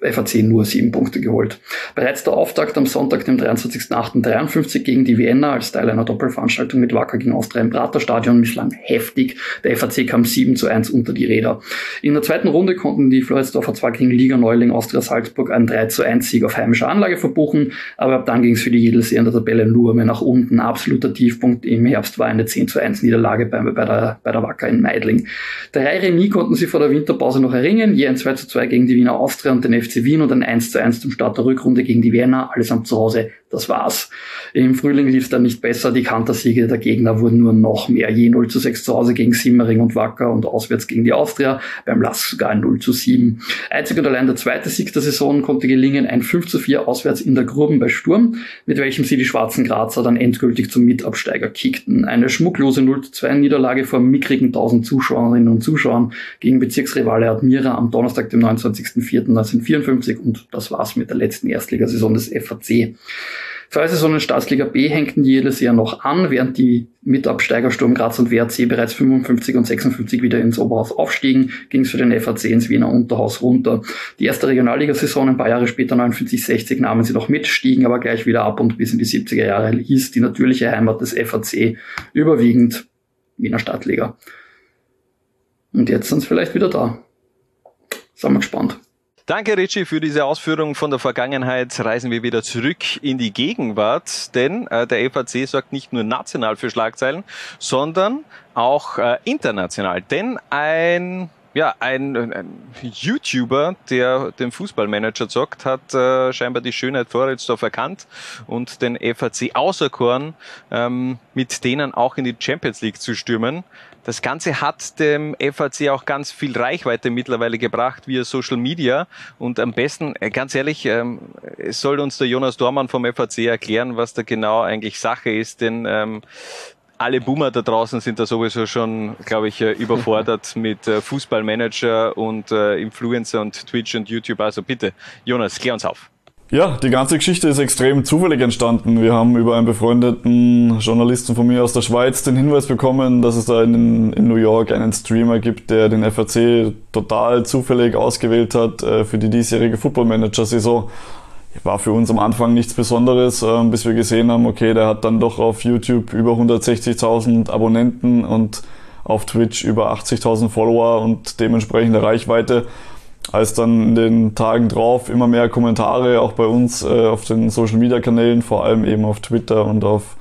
FAC nur sieben Punkte geholt. Bereits der Auftakt am Sonntag, dem 23.08.53 gegen die Vienna als Teil einer Doppelveranstaltung mit Wacker gegen Austria im Praterstadion misslang heftig. Der FAC kam 7 zu 1 unter die Räder. In der zweiten Runde konnten die Floridsdorfer zwar gegen Liga Neuling Austria Salzburg einen 3 zu 1 Sieg auf heimischer Anlage verbuchen, aber ab dann ging es für die Jedelsee in der Tabelle nur mehr nach unten. Absoluter Tiefpunkt im Herbst war eine 10 zu 1 Niederlage bei, bei, der, bei der Wacker in Meidling. Drei Remis konnten sie vor der Winterpause noch erringen, je ein 2 zu 2 gegen die Wiener Austria und den FC FC Wien und ein 1 zu 1 zum Start der Rückrunde gegen die Vienna, allesamt zu Hause das war's. Im Frühling lief es dann nicht besser. Die Kantersiege der Gegner wurden nur noch mehr. Je 0 zu 6 zu Hause gegen Simmering und Wacker und auswärts gegen die Austria. Beim Lask sogar ein 0 zu 7. Einzig und allein der zweite Sieg der Saison konnte gelingen. Ein 5 zu 4 auswärts in der Gruben bei Sturm, mit welchem sie die schwarzen Grazer dann endgültig zum Mitabsteiger kickten. Eine schmucklose 0 zu 2 Niederlage vor mickrigen 1000 Zuschauerinnen und Zuschauern gegen Bezirksrivale Admira am Donnerstag, dem 29.04.1954 und das war's mit der letzten Erstligasaison des FAC. Saisonen Staatsliga B hängten jedes Jahr noch an, während die Mitabsteiger Sturm Graz und WRC bereits 55 und 56 wieder ins Oberhaus aufstiegen, ging es für den FAC ins Wiener Unterhaus runter. Die erste Regionalligasaison ein paar Jahre später, 59-60, nahmen sie noch mit, stiegen aber gleich wieder ab und bis in die 70er Jahre hieß die natürliche Heimat des FAC überwiegend Wiener Stadtliga. Und jetzt sind sie vielleicht wieder da. Sind wir gespannt. Danke, Richie, für diese Ausführung von der Vergangenheit. Reisen wir wieder zurück in die Gegenwart, denn äh, der FAC sorgt nicht nur national für Schlagzeilen, sondern auch äh, international. Denn ein ja, ein, ein, YouTuber, der den Fußballmanager zockt, hat äh, scheinbar die Schönheit Floridsdorf erkannt und den FAC auserkoren, ähm, mit denen auch in die Champions League zu stürmen. Das Ganze hat dem FAC auch ganz viel Reichweite mittlerweile gebracht via Social Media. Und am besten, äh, ganz ehrlich, ähm, es soll uns der Jonas Dormann vom FAC erklären, was da genau eigentlich Sache ist. Denn ähm, alle Boomer da draußen sind da sowieso schon, glaube ich, äh, überfordert *laughs* mit äh, Fußballmanager und Influencer und Twitch und YouTube. Also bitte, Jonas, klär uns auf. Ja, die ganze Geschichte ist extrem zufällig entstanden. Wir haben über einen befreundeten Journalisten von mir aus der Schweiz den Hinweis bekommen, dass es da in, in New York einen Streamer gibt, der den FAC total zufällig ausgewählt hat äh, für die diesjährige Football Manager Saison. War für uns am Anfang nichts Besonderes, äh, bis wir gesehen haben, okay, der hat dann doch auf YouTube über 160.000 Abonnenten und auf Twitch über 80.000 Follower und dementsprechende Reichweite als dann in den Tagen drauf immer mehr Kommentare auch bei uns äh, auf den Social Media Kanälen, vor allem eben auf Twitter und auf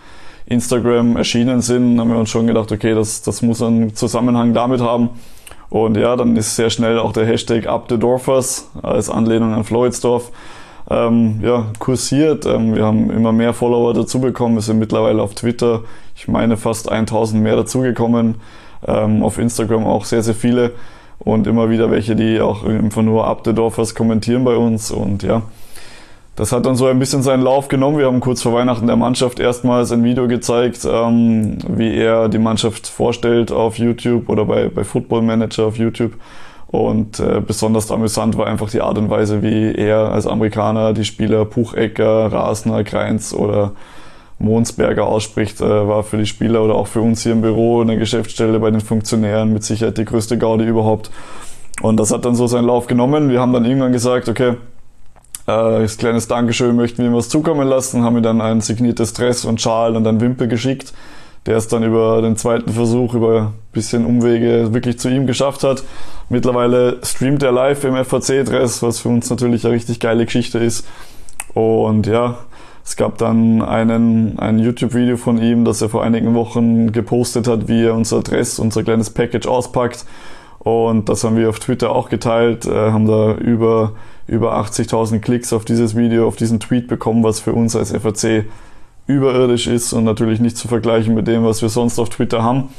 Instagram erschienen sind, haben wir uns schon gedacht, okay, das, das muss einen Zusammenhang damit haben. Und ja, dann ist sehr schnell auch der Hashtag Up the Dorfers als Anlehnung an Floridsdorf ähm, ja, kursiert. Ähm, wir haben immer mehr Follower dazu bekommen. Wir sind mittlerweile auf Twitter, ich meine fast 1000 mehr dazugekommen. Ähm, auf Instagram auch sehr, sehr viele und immer wieder welche, die auch einfach nur ab der Dorfers kommentieren bei uns und ja. Das hat dann so ein bisschen seinen Lauf genommen. Wir haben kurz vor Weihnachten der Mannschaft erstmals ein Video gezeigt, ähm, wie er die Mannschaft vorstellt auf YouTube oder bei, bei Football Manager auf YouTube. Und äh, besonders amüsant war einfach die Art und Weise, wie er als Amerikaner die Spieler Puchecker, Rasner, Kreins oder Monsberger ausspricht, äh, war für die Spieler oder auch für uns hier im Büro in der Geschäftsstelle bei den Funktionären mit Sicherheit die größte Gaudi überhaupt. Und das hat dann so seinen Lauf genommen. Wir haben dann irgendwann gesagt, okay, äh, als kleines Dankeschön möchten wir ihm was zukommen lassen, haben ihm dann ein signiertes Dress und Schal und ein Wimpel geschickt, der es dann über den zweiten Versuch, über ein bisschen Umwege wirklich zu ihm geschafft hat. Mittlerweile streamt er live im FAC-Dress, was für uns natürlich eine richtig geile Geschichte ist. Und ja, es gab dann einen, ein YouTube-Video von ihm, das er vor einigen Wochen gepostet hat, wie er unser Dress, unser kleines Package auspackt. Und das haben wir auf Twitter auch geteilt, äh, haben da über, über 80.000 Klicks auf dieses Video, auf diesen Tweet bekommen, was für uns als FAC überirdisch ist und natürlich nicht zu vergleichen mit dem, was wir sonst auf Twitter haben.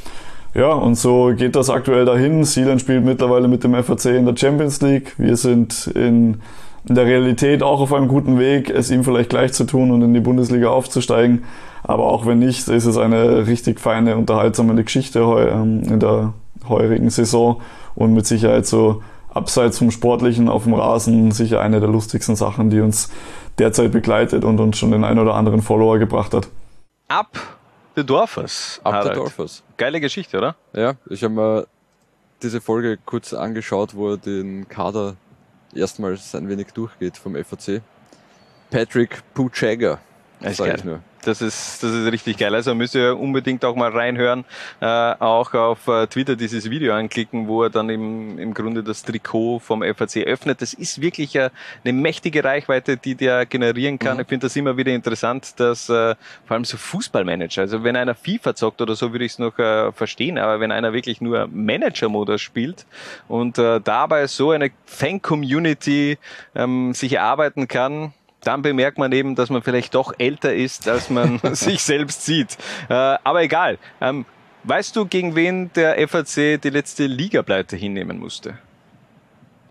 Ja, und so geht das aktuell dahin. Sealand spielt mittlerweile mit dem FAC in der Champions League. Wir sind in in der Realität auch auf einem guten Weg, es ihm vielleicht gleich zu tun und in die Bundesliga aufzusteigen. Aber auch wenn nicht, ist es eine richtig feine, unterhaltsame Geschichte ähm, in der heurigen Saison und mit Sicherheit so abseits vom Sportlichen auf dem Rasen sicher eine der lustigsten Sachen, die uns derzeit begleitet und uns schon den ein oder anderen Follower gebracht hat. Ab the Dorfers. Ab the Dorfers. Geile Geschichte, oder? Ja, ich habe mir diese Folge kurz angeschaut, wo er den Kader erstmals ein wenig durchgeht vom FAC. Patrick Puchagger. Das ist nur. Das ist, das ist richtig geil. Also müsst ihr unbedingt auch mal reinhören, äh, auch auf äh, Twitter dieses Video anklicken, wo er dann im, im Grunde das Trikot vom FAC öffnet. Das ist wirklich äh, eine mächtige Reichweite, die der generieren kann. Mhm. Ich finde das immer wieder interessant, dass äh, vor allem so Fußballmanager, also wenn einer FIFA zockt oder so, würde ich es noch äh, verstehen, aber wenn einer wirklich nur Manager-Modus spielt und äh, dabei so eine Fan-Community ähm, sich erarbeiten kann, dann bemerkt man eben, dass man vielleicht doch älter ist, als man *laughs* sich selbst sieht. Äh, aber egal. Ähm, weißt du, gegen wen der FAC die letzte Ligapleite hinnehmen musste?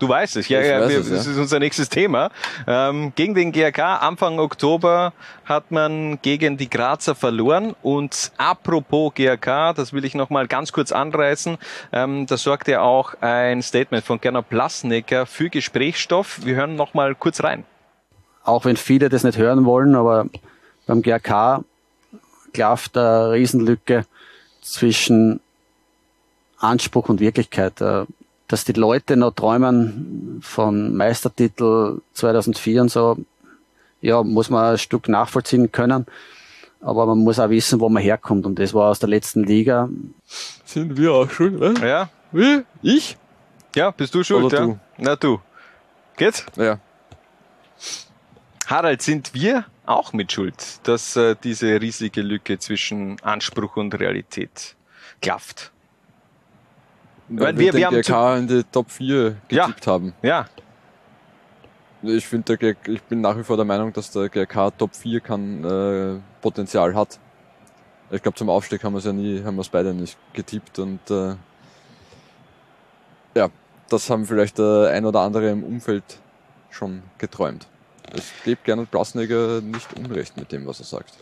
Du weißt es, ja, ja, wir, es, ja. das ist unser nächstes Thema. Ähm, gegen den GRK Anfang Oktober hat man gegen die Grazer verloren und apropos GRK, das will ich nochmal ganz kurz anreißen, ähm, da sorgt ja auch ein Statement von Gernot Plasnecker für Gesprächsstoff. Wir hören nochmal kurz rein. Auch wenn viele das nicht hören wollen, aber beim GRK klafft eine Riesenlücke zwischen Anspruch und Wirklichkeit. Äh, dass die Leute noch träumen von Meistertitel 2004 und so, ja, muss man ein Stück nachvollziehen können. Aber man muss auch wissen, wo man herkommt. Und das war aus der letzten Liga. Sind wir auch schuld, ne? Ja. Wie? Ich? Ja, bist du schuld, Oder ja? du? Na du. Geht's? Ja. Harald, sind wir auch mit Schuld, dass äh, diese riesige Lücke zwischen Anspruch und Realität klafft? Weil wir, wir, den GK in die Top 4 getippt ja. haben. Ja. Ich finde, ich bin nach wie vor der Meinung, dass der GK Top 4 kann, äh, Potenzial hat. Ich glaube, zum Aufstieg haben wir es ja nie, haben wir es beide nicht getippt und äh, ja, das haben vielleicht der ein oder andere im Umfeld schon geträumt. Ich gebe Gernot Blasnegger nicht unrecht mit dem, was er sagt.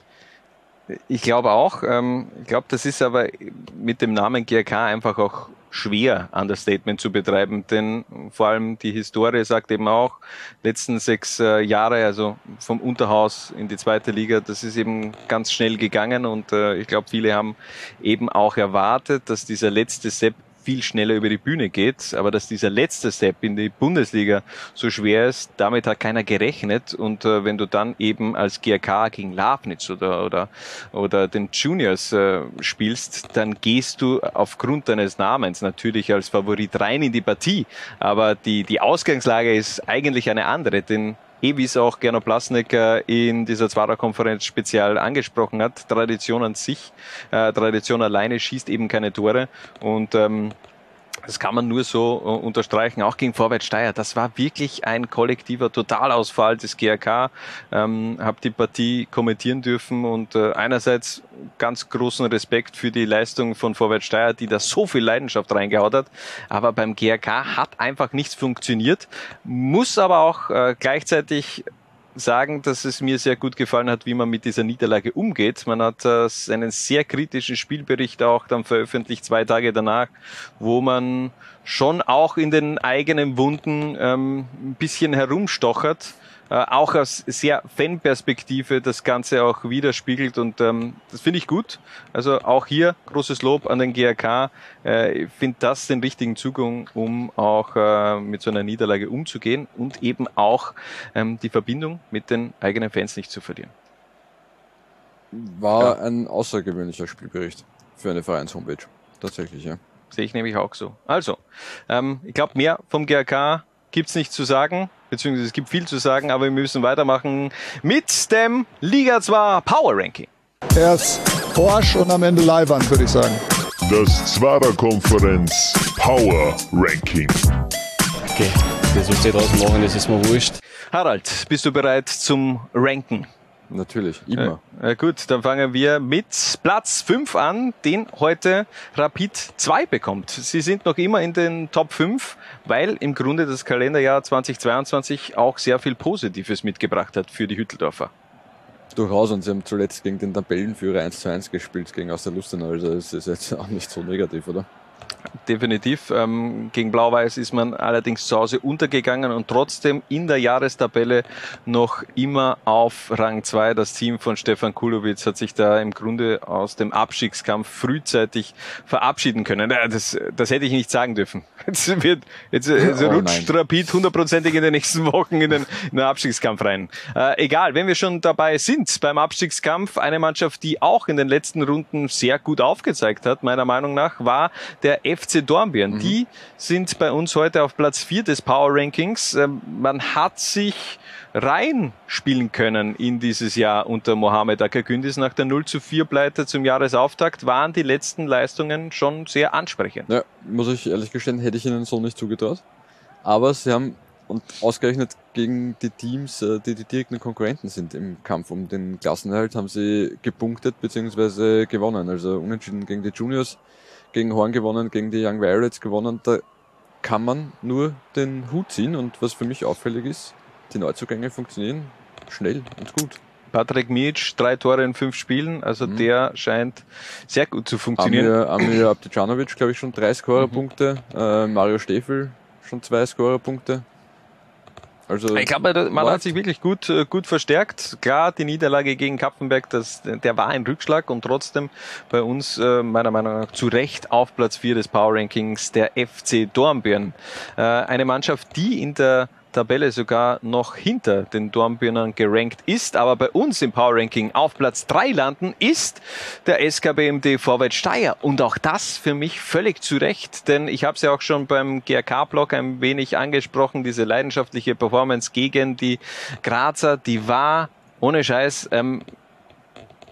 Ich glaube auch. Ähm, ich glaube, das ist aber mit dem Namen GRK einfach auch schwer, Understatement zu betreiben, denn vor allem die Historie sagt eben auch, letzten sechs äh, Jahre, also vom Unterhaus in die zweite Liga, das ist eben ganz schnell gegangen und äh, ich glaube, viele haben eben auch erwartet, dass dieser letzte Sepp viel schneller über die Bühne geht. Aber dass dieser letzte Step in die Bundesliga so schwer ist, damit hat keiner gerechnet. Und äh, wenn du dann eben als GRK gegen Lafnitz oder, oder, oder den Juniors äh, spielst, dann gehst du aufgrund deines Namens natürlich als Favorit rein in die Partie. Aber die, die Ausgangslage ist eigentlich eine andere, denn eh wie es auch Gernot Plasnek in dieser Zwarer-Konferenz speziell angesprochen hat, Tradition an sich, äh, Tradition alleine schießt eben keine Tore. Und ähm, das kann man nur so äh, unterstreichen, auch gegen Vorwärts Steyr. Das war wirklich ein kollektiver Totalausfall des GRK. Ähm, habe die Partie kommentieren dürfen und äh, einerseits ganz großen Respekt für die Leistung von Vorwärts Steyr, die da so viel Leidenschaft reingehaut hat. Aber beim GRK hat einfach nichts funktioniert, muss aber auch äh, gleichzeitig sagen, dass es mir sehr gut gefallen hat, wie man mit dieser Niederlage umgeht. Man hat äh, einen sehr kritischen Spielbericht auch dann veröffentlicht, zwei Tage danach, wo man schon auch in den eigenen Wunden ähm, ein bisschen herumstochert auch aus sehr Fanperspektive das Ganze auch widerspiegelt und ähm, das finde ich gut. Also auch hier großes Lob an den GRK. Äh, ich finde das den richtigen Zugang, um auch äh, mit so einer Niederlage umzugehen und eben auch ähm, die Verbindung mit den eigenen Fans nicht zu verlieren. War ja. ein außergewöhnlicher Spielbericht für eine Vereins-Homepage. Tatsächlich, ja. Sehe ich nämlich auch so. Also, ähm, ich glaube, mehr vom GRK gibt's nicht zu sagen beziehungsweise es gibt viel zu sagen, aber wir müssen weitermachen mit dem Liga 2 Power Ranking. Erst Porsche und am Ende Leihwand, würde ich sagen. Das Zwarer Konferenz Power Ranking. Okay, das was sie draus machen, das ist mir wurscht. Harald, bist du bereit zum Ranken? Natürlich, immer. Äh, gut, dann fangen wir mit Platz 5 an, den heute Rapid 2 bekommt. Sie sind noch immer in den Top 5, weil im Grunde das Kalenderjahr 2022 auch sehr viel Positives mitgebracht hat für die Hütteldorfer. Durchaus, und sie haben zuletzt gegen den Tabellenführer 1 zu 1 gespielt, gegen Austerlustenau, also das ist jetzt auch nicht so negativ, oder? Definitiv. Ähm, gegen Blau-Weiß ist man allerdings zu Hause untergegangen und trotzdem in der Jahrestabelle noch immer auf Rang 2. Das Team von Stefan Kulowitz hat sich da im Grunde aus dem Abstiegskampf frühzeitig verabschieden können. Das, das hätte ich nicht sagen dürfen. *laughs* Jetzt, wird, jetzt, jetzt oh, rutscht nein. Rapid hundertprozentig in den nächsten Wochen in den, in den Abstiegskampf rein. Äh, egal, wenn wir schon dabei sind beim Abstiegskampf, eine Mannschaft, die auch in den letzten Runden sehr gut aufgezeigt hat, meiner Meinung nach, war der FC Dornbirn. Mhm. Die sind bei uns heute auf Platz 4 des Power Rankings. Ähm, man hat sich reinspielen können in dieses Jahr unter Mohamed Akagündis. Nach der 0 zu 4 Pleite zum Jahresauftakt waren die letzten Leistungen schon sehr ansprechend. Ja, muss ich ehrlich gestehen, hätte ich ihnen so nicht zugetraut. Aber sie haben und ausgerechnet gegen die Teams, äh, die die direkten Konkurrenten sind im Kampf um den Klassenerhalt, haben sie gepunktet bzw. gewonnen. Also unentschieden gegen die Juniors, gegen Horn gewonnen, gegen die Young Violets gewonnen. Da kann man nur den Hut ziehen und was für mich auffällig ist, die Neuzugänge funktionieren schnell und gut. Patrick Mic, drei Tore in fünf Spielen, also Mhm. der scheint sehr gut zu funktionieren. Amir, Amir *clears throat* Abdijanovic, glaube ich, schon drei Scorerpunkte. Äh, Mario Stefel schon zwei Scorerpunkte. Also Ich glaube, läuft. hat sich wirklich gut, äh, gut verstärkt. Klar, die Niederlage gegen Kapfenberg, das, der war ein Rückschlag und trotzdem bei uns äh, meiner Meinung nach zu Recht auf Platz 4 des Power Rankings der FC Dornbirn. Äh, eine Mannschaft, die in der Tabelle sogar noch hinter den Dornbirnern gerankt ist, aber bei uns im Power Ranking auf Platz 3 landen, ist der SKBMD Vorwärts Steyr. Und auch das für mich völlig zu Recht, denn ich habe es ja auch schon beim GRK-Blog ein wenig angesprochen, diese leidenschaftliche Performance gegen die Grazer, die war ohne Scheiß ähm,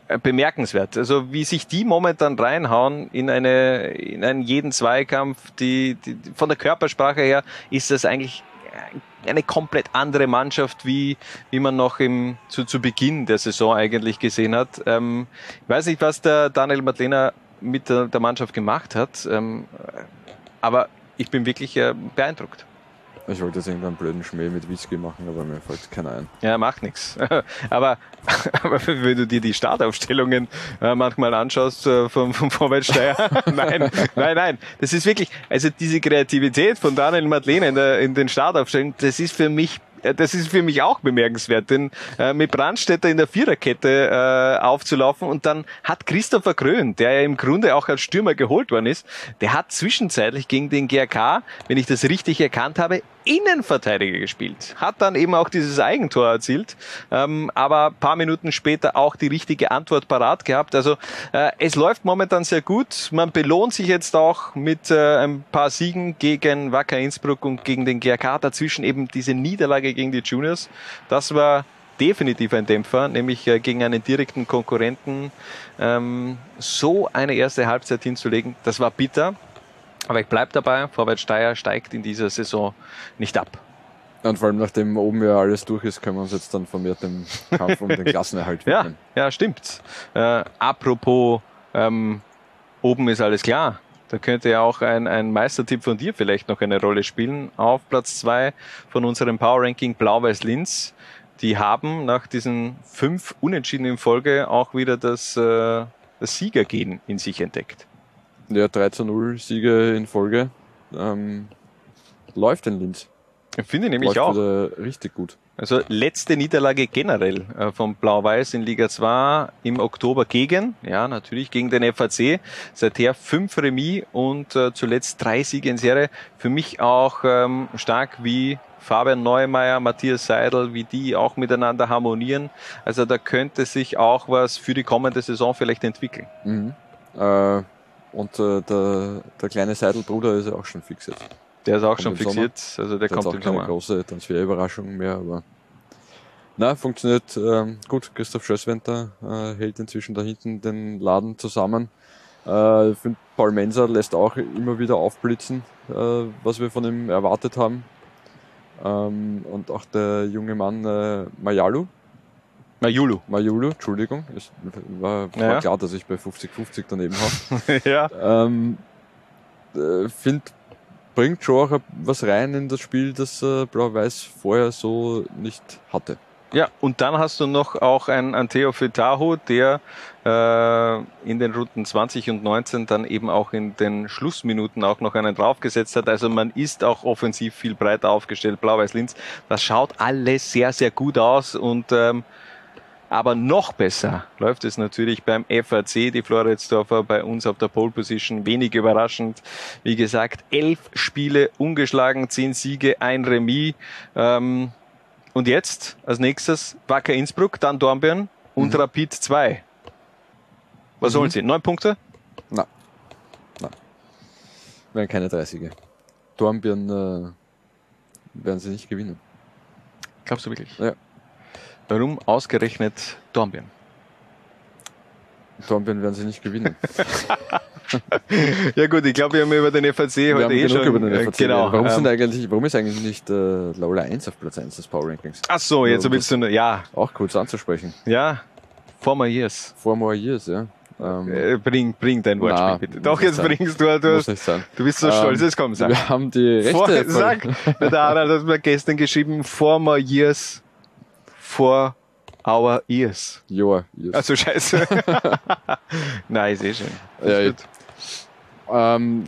äh, bemerkenswert. Also wie sich die momentan reinhauen in eine in einen jeden Zweikampf, die, die von der Körpersprache her ist das eigentlich eine komplett andere Mannschaft, wie, wie man noch im, zu, zu Beginn der Saison eigentlich gesehen hat. Ähm, ich weiß nicht, was der Daniel Madlena mit der, der Mannschaft gemacht hat, ähm, aber ich bin wirklich äh, beeindruckt. Ich wollte jetzt irgendeinen blöden Schmäh mit Whisky machen, aber mir fällt keiner ein. Ja, macht nichts. *laughs* Aber, *laughs* aber wenn du dir die Startaufstellungen äh, manchmal anschaust äh, vom, vom Vorwärtssteier, *laughs* nein, nein, nein, das ist wirklich, also diese Kreativität von Daniel Madlene in, in den Startaufstellungen, das ist für mich äh, das ist für mich auch bemerkenswert, denn äh, mit Brandstätter in der Viererkette äh, aufzulaufen und dann hat Christopher Grön, der ja im Grunde auch als Stürmer geholt worden ist, der hat zwischenzeitlich gegen den GRK, wenn ich das richtig erkannt habe, Innenverteidiger gespielt. Hat dann eben auch dieses Eigentor erzielt, ähm, aber paar Minuten später auch die richtige Antwort parat gehabt. Also äh, es läuft momentan sehr gut. Man belohnt sich jetzt auch mit äh, ein paar Siegen gegen Wacker Innsbruck und gegen den GRK. Dazwischen eben diese Niederlage gegen die Juniors. Das war definitiv ein Dämpfer, nämlich äh, gegen einen direkten Konkurrenten ähm, so eine erste Halbzeit hinzulegen. Das war bitter. Aber ich bleib dabei, Vorwärts Steyr steigt in dieser Saison nicht ab. Und vor allem nachdem oben ja alles durch ist, können wir uns jetzt dann vermehrt dem Kampf um den *laughs* Klassenerhalt Ja, widmen. ja, stimmt. Äh, apropos, ähm, oben ist alles klar. Da könnte ja auch ein, ein Meistertipp von dir vielleicht noch eine Rolle spielen. Auf Platz zwei von unserem Power Ranking Blau-Weiß Linz. Die haben nach diesen fünf Unentschieden in Folge auch wieder das, äh, das Siegergehen in sich entdeckt. Ja, 3 zu 0 Siege in Folge. Ähm, läuft in Linz. Finde ich nämlich läuft auch. Richtig gut. Also letzte Niederlage generell äh, von Blau-Weiß in Liga 2 im Oktober gegen, ja natürlich gegen den FAC. Seither fünf Remis und äh, zuletzt drei Siege in Serie. Für mich auch ähm, stark wie Fabian Neumeier, Matthias Seidel, wie die auch miteinander harmonieren. Also da könnte sich auch was für die kommende Saison vielleicht entwickeln. Mhm. Äh, und äh, der, der kleine Seidelbruder ist ja auch schon fix jetzt. Der ist auch Kommt schon fixiert, Sommer. also der Jetzt kommt auch im keine Sommer. große Transferüberraschung mehr, aber na, funktioniert ähm, gut. Christoph Schösswenter äh, hält inzwischen da hinten den Laden zusammen. Äh, ich finde, Paul Menser lässt auch immer wieder aufblitzen, äh, was wir von ihm erwartet haben. Ähm, und auch der junge Mann äh, Mayalu. Mayulu. Mayulu, Entschuldigung. Es war, war Ja. klar, dass ich bei 50-50 daneben habe. *laughs* ja. Ähm, äh, find, bringt schon auch was rein in das Spiel, das äh, Blau-Weiß vorher so nicht hatte. Ja, und dann hast du noch auch einen, Theo Fetaho, der äh, in den Runden 20 und 19 dann eben auch in den Schlussminuten auch noch einen draufgesetzt hat. Also man ist auch offensiv viel breiter aufgestellt. Blau-Weiß Linz, das schaut alles sehr, sehr gut aus und ähm, aber noch besser läuft es natürlich beim FAC, die Floridsdorfer bei uns auf der Pole Position. Wenig überraschend. Wie gesagt, elf Spiele ungeschlagen, zehn Siege, ein Remis. Ähm, und jetzt als nächstes Wacker Innsbruck, dann Dornbirn und Rapid 2. Was Mhm. holen sie? Neun Punkte? Na, na. Wären keine 30er. Dornbirn äh, werden sie nicht gewinnen. Glaubst du wirklich? Ja. Warum ausgerechnet Dornbirn? Dornbirn werden sie nicht gewinnen. *laughs* ja gut, ich glaube, wir haben über den FAC Wir heute haben eh genug schon. über den äh, FAC genau. Warum, sind ähm, eigentlich, warum ist eigentlich nicht äh, Laula 1 auf Platz 1 des Power Rankings? ach so, jetzt Um willst du, ja, Auch kurz anzusprechen. ja, former years. Four more years, ja. Ähm, Äh, bring, bring dein Wortspiel Na, bitte. Doch, jetzt sein. bringst du, du, muss hast, nicht sein. du bist so stolz, Ähm, es kommt, sag. Wir haben die Rechte. Vor, sag, der Harald hat mir gestern geschrieben, former years for our ears. Your years. Also scheiße. *laughs* Nein, ist eh schön. Das Ja, Ähm,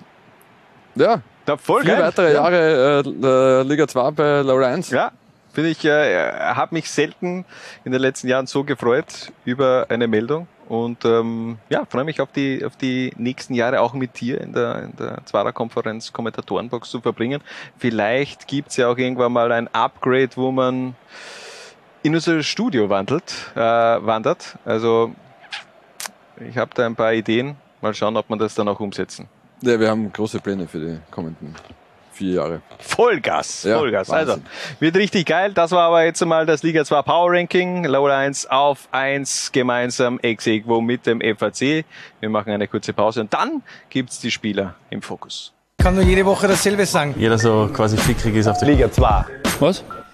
ja, da voll vier geil. weitere Ja. Jahre äh, äh, Liga 2 bei 1. Ja, finde ich, äh, habe mich selten in den letzten Jahren so gefreut über eine Meldung und ähm, ja, freue mich auf die, auf die nächsten Jahre auch mit dir in der, in der Zwarer-Konferenz Kommentatorenbox zu verbringen. Vielleicht gibt's ja auch irgendwann mal ein Upgrade, wo man in unser Studio wandelt, äh, wandert. Also ich habe da ein paar Ideen. Mal schauen, ob man das dann auch umsetzen. Ja, wir haben große Pläne für die kommenden vier Jahre. Vollgas, Ja, Vollgas. Wahnsinn. Also, wird richtig geil. Das war aber jetzt mal das Liga 2 Power Ranking. Lower 1 auf 1 gemeinsam ex aequo mit dem FAC. Wir machen eine kurze Pause und dann gibt's die Spieler im Fokus. Ich kann nur jede Woche dasselbe sagen. Jeder so quasi fickrig ist auf der Liga 2. Was?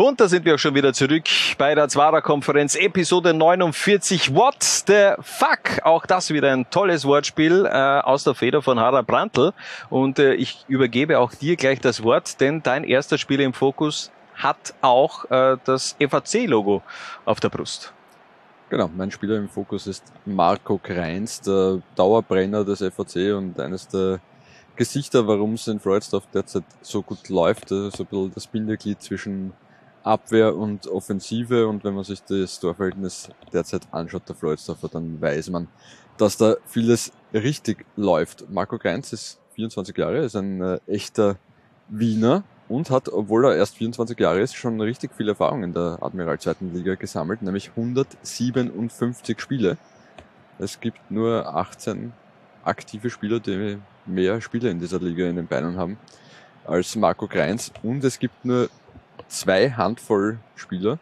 Und da sind wir auch schon wieder zurück bei der Zwarer-Konferenz, Episode 49. What the fuck? Auch das wieder ein tolles Wortspiel äh, aus der Feder von Harald Brandl. Und äh, ich übergebe auch dir gleich das Wort, denn dein erster Spieler im Fokus hat auch äh, das FAC-Logo auf der Brust. Genau, mein Spieler im Fokus ist Marco Kreins, der Dauerbrenner des FAC und eines der Gesichter, warum es in Freudsdorf derzeit so gut läuft. Also so ein bisschen das Bindeglied zwischen Abwehr und Offensive und wenn man sich das Torverhältnis derzeit anschaut, der Freudsdorfer, dann weiß man, dass da vieles richtig läuft. Marco Kreins ist 24 Jahre, ist ein äh, echter Wiener und hat, obwohl er erst 24 Jahre ist, schon richtig viel Erfahrung in der Admiral zweiten Liga gesammelt, nämlich 157 Spiele. Es gibt nur 18 aktive Spieler, die mehr Spiele in dieser Liga in den Beinen haben als Marco Kreins und es gibt nur zwei Handvoll Spieler,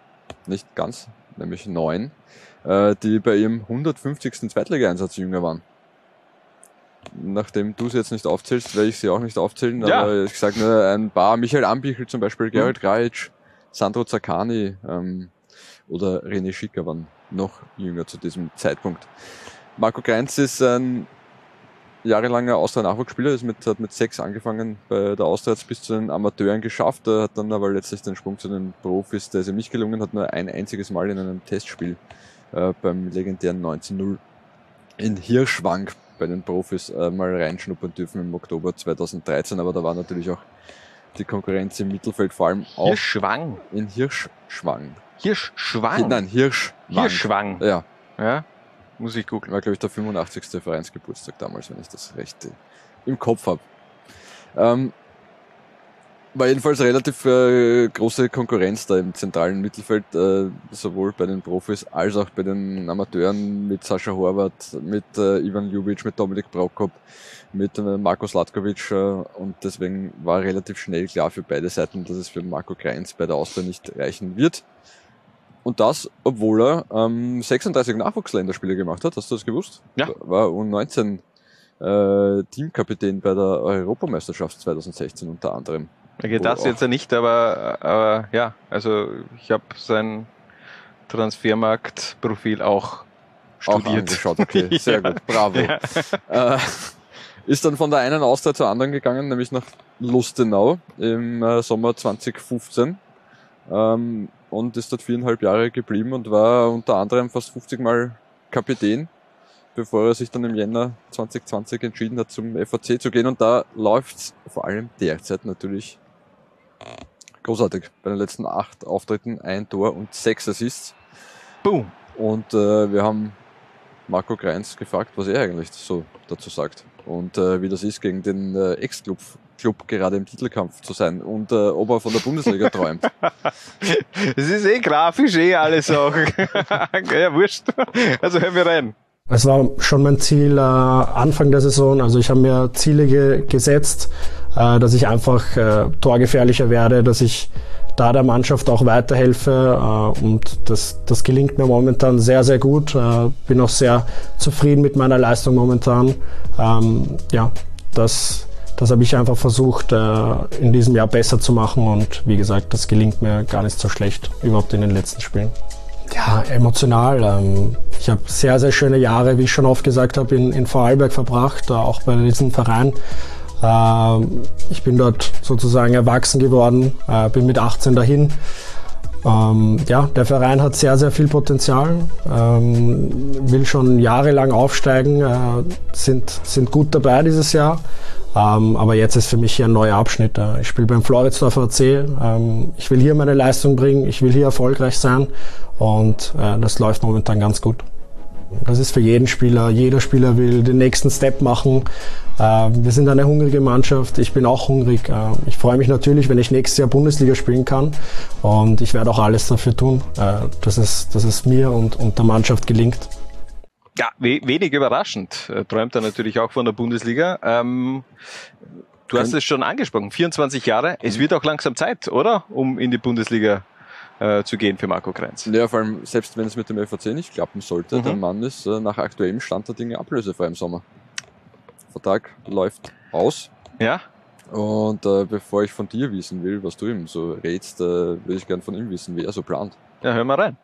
nicht ganz, nämlich neun, äh, die bei ihrem 150. Zweitliga-Einsatz jünger waren. Nachdem du sie jetzt nicht aufzählst, werde ich sie auch nicht aufzählen, Ja. aber ich sage nur ein paar, Michael Ambichel zum Beispiel, Gerald Grajic, Sandro Zaccani ähm, oder René Schicker waren noch jünger zu diesem Zeitpunkt. Marco Kreins ist ein jahrelanger Austria-Nachwuchsspieler, ist mit, hat mit sechs angefangen bei der Austria jetzt bis zu den Amateuren geschafft, er hat dann aber letztlich den Sprung zu den Profis, der ist ihm nicht gelungen, hat nur ein einziges Mal in einem Testspiel äh, beim legendären 19-0 in Hirschwang bei den Profis äh, mal reinschnuppern dürfen im Oktober 2013, aber da war natürlich auch die Konkurrenz im Mittelfeld, vor allem auch Hirschwang. in Hirschschwang. Hirschschwang? Nein, Hirschwang. Hirschwang. Ja. Ja, muss ich gucken. War, glaube ich, der 85. Vereinsgeburtstag damals, wenn ich das recht im Kopf habe. Ähm, war jedenfalls relativ äh, große Konkurrenz da im zentralen Mittelfeld, äh, sowohl bei den Profis als auch bei den Amateuren mit Sascha Horvath, mit äh, Ivan Ljubic, mit Dominik Prokop, mit äh, Marko Slatkovic äh, und deswegen war relativ schnell klar für beide Seiten, dass es für Marco Kreins bei der Austria nicht reichen wird. Und das, obwohl er ähm, 36 Nachwuchsländerspiele gemacht hat. Hast du das gewusst? Ja. War U19 äh, Teamkapitän bei der Europameisterschaft 2016 unter anderem. Okay, das auch- jetzt ja nicht, aber, aber ja, also ich habe sein Transfermarktprofil auch Auch studiert. angeschaut, okay, *laughs* sehr Ja. gut, bravo. Ja. Äh, ist dann von der einen Austria zur anderen gegangen, nämlich nach Lustenau im äh, Sommer 2015 ähm, und ist dort viereinhalb Jahre geblieben und war unter anderem fast 50 Mal Kapitän, bevor er sich dann im Jänner 2020 entschieden hat, zum FAC zu gehen und da läuft's vor allem derzeit natürlich großartig. Bei den letzten acht Auftritten ein Tor und sechs Assists. Boom. Und äh, wir haben Marco Kreins gefragt, was er eigentlich so dazu sagt. Und äh, wie das ist, gegen den äh, Ex-Club Club gerade im Titelkampf zu sein und äh, ob er von der Bundesliga träumt. *laughs* Das ist eh grafisch, eh alles *laughs* auch. ja, wurscht. Also hören wir rein. Es war schon mein Ziel äh, Anfang der Saison. Also ich habe mir Ziele ge gesetzt, äh, dass ich einfach äh, torgefährlicher werde, dass ich da der Mannschaft auch weiterhelfe. Äh, und das, das gelingt mir momentan sehr, sehr gut. Äh, bin auch sehr zufrieden mit meiner Leistung momentan. Ähm, ja, das, das habe ich einfach versucht, äh, in diesem Jahr besser zu machen. Und wie gesagt, das gelingt mir gar nicht so schlecht, überhaupt in den letzten Spielen. Ja, emotional. Ähm, ich habe sehr, sehr schöne Jahre, wie ich schon oft gesagt habe, in, in Vorarlberg verbracht, äh, auch bei diesem Verein. Ähm, ich bin dort sozusagen erwachsen geworden, äh, bin mit 18 dahin. Ähm, ja, der Verein hat sehr, sehr viel Potenzial, ähm, will schon jahrelang aufsteigen, äh, sind, sind gut dabei dieses Jahr. Ähm, aber jetzt ist für mich hier ein neuer Abschnitt. Äh, ich spiele beim Floridsdorfer AC. Ähm, ich will hier meine Leistung bringen, ich will hier erfolgreich sein und äh, das läuft momentan ganz gut. Das ist für jeden Spieler. Jeder Spieler will den nächsten Step machen. Äh, wir sind eine hungrige Mannschaft. Ich bin auch hungrig. Äh, ich freue mich natürlich, wenn ich nächstes Jahr Bundesliga spielen kann. Und ich werde auch alles dafür tun, äh, dass, es, dass es mir und, und der Mannschaft gelingt. Ja, we wenig überraschend. Äh, träumt er natürlich auch von der Bundesliga. Ähm, du hast es schon angesprochen, 24 Jahre. Es wird auch langsam Zeit, oder? Um in die Bundesliga äh, zu gehen für Marco Krenz. Ja, vor allem, selbst wenn es mit dem FAC nicht klappen sollte, Mhm. der Mann ist äh, nach aktuellem Stand der Dinge ablösefrei im Sommer. Vertrag läuft aus. Ja. Und äh, bevor ich von dir wissen will, was du ihm so rätst, äh, würde ich gern von ihm wissen, wie er so plant. Ja, hör mal rein.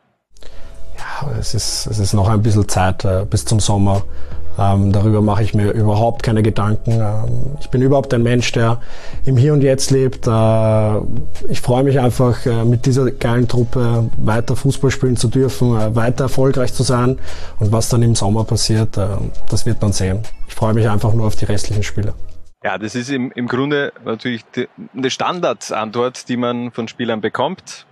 Es ist, es ist noch ein bisschen Zeit äh, bis zum Sommer. Ähm, darüber mache ich mir überhaupt keine Gedanken. Ähm, ich bin überhaupt ein Mensch, der im Hier und Jetzt lebt. Äh, ich freue mich einfach, äh, mit dieser geilen Truppe weiter Fußball spielen zu dürfen, äh, weiter erfolgreich zu sein. Und was dann im Sommer passiert, äh, das wird man sehen. Ich freue mich einfach nur auf die restlichen Spiele. Ja, das ist im, im Grunde natürlich die, eine Standardantwort, die man von Spielern bekommt.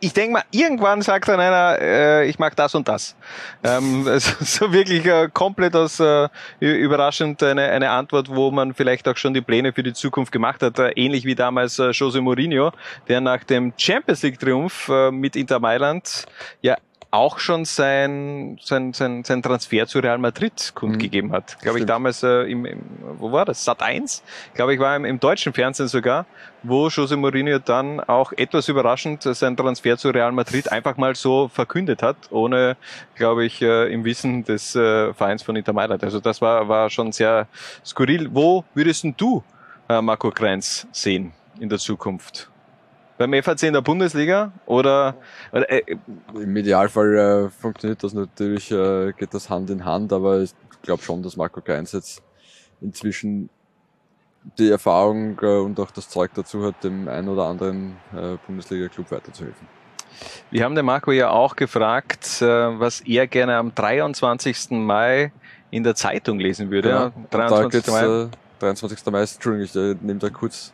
Ich denke mal, irgendwann sagt dann einer, äh, ich mag das und das. Ähm, *laughs* also, so wirklich äh, komplett aus äh, überraschend eine, eine Antwort, wo man vielleicht auch schon die Pläne für die Zukunft gemacht hat, äh, ähnlich wie damals äh, Jose Mourinho, der nach dem Champions League Triumph äh, mit Inter Mailand ja auch schon sein, sein, sein, sein Transfer zu Real Madrid kundgegeben hat. Glaube ich damals äh, im, im, wo war das? Sat 1? Glaube ich war im, im deutschen Fernsehen sogar, wo Jose Mourinho dann auch etwas überraschend äh, seinen Transfer zu Real Madrid einfach mal so verkündet hat, ohne, glaube ich, äh, im Wissen des äh, Vereins von Inter Mailand. Also das war, war schon sehr skurril. Wo würdest denn du äh, Marco Krenz sehen in der Zukunft? Beim FAC in der Bundesliga oder, oder äh, Im Idealfall äh, funktioniert das natürlich, äh, geht das Hand in Hand, aber ich glaube schon, dass Marco Kreins jetzt inzwischen die Erfahrung äh, und auch das Zeug dazu hat, dem einen oder anderen äh, Bundesliga-Club weiterzuhelfen. Wir haben den Marco ja auch gefragt, äh, was er gerne am 23. Mai in der Zeitung lesen würde. Genau. Ja, Und Da 23. geht's, Mai. äh, 23. Mai, ist- Entschuldigung, ich nehme da kurz,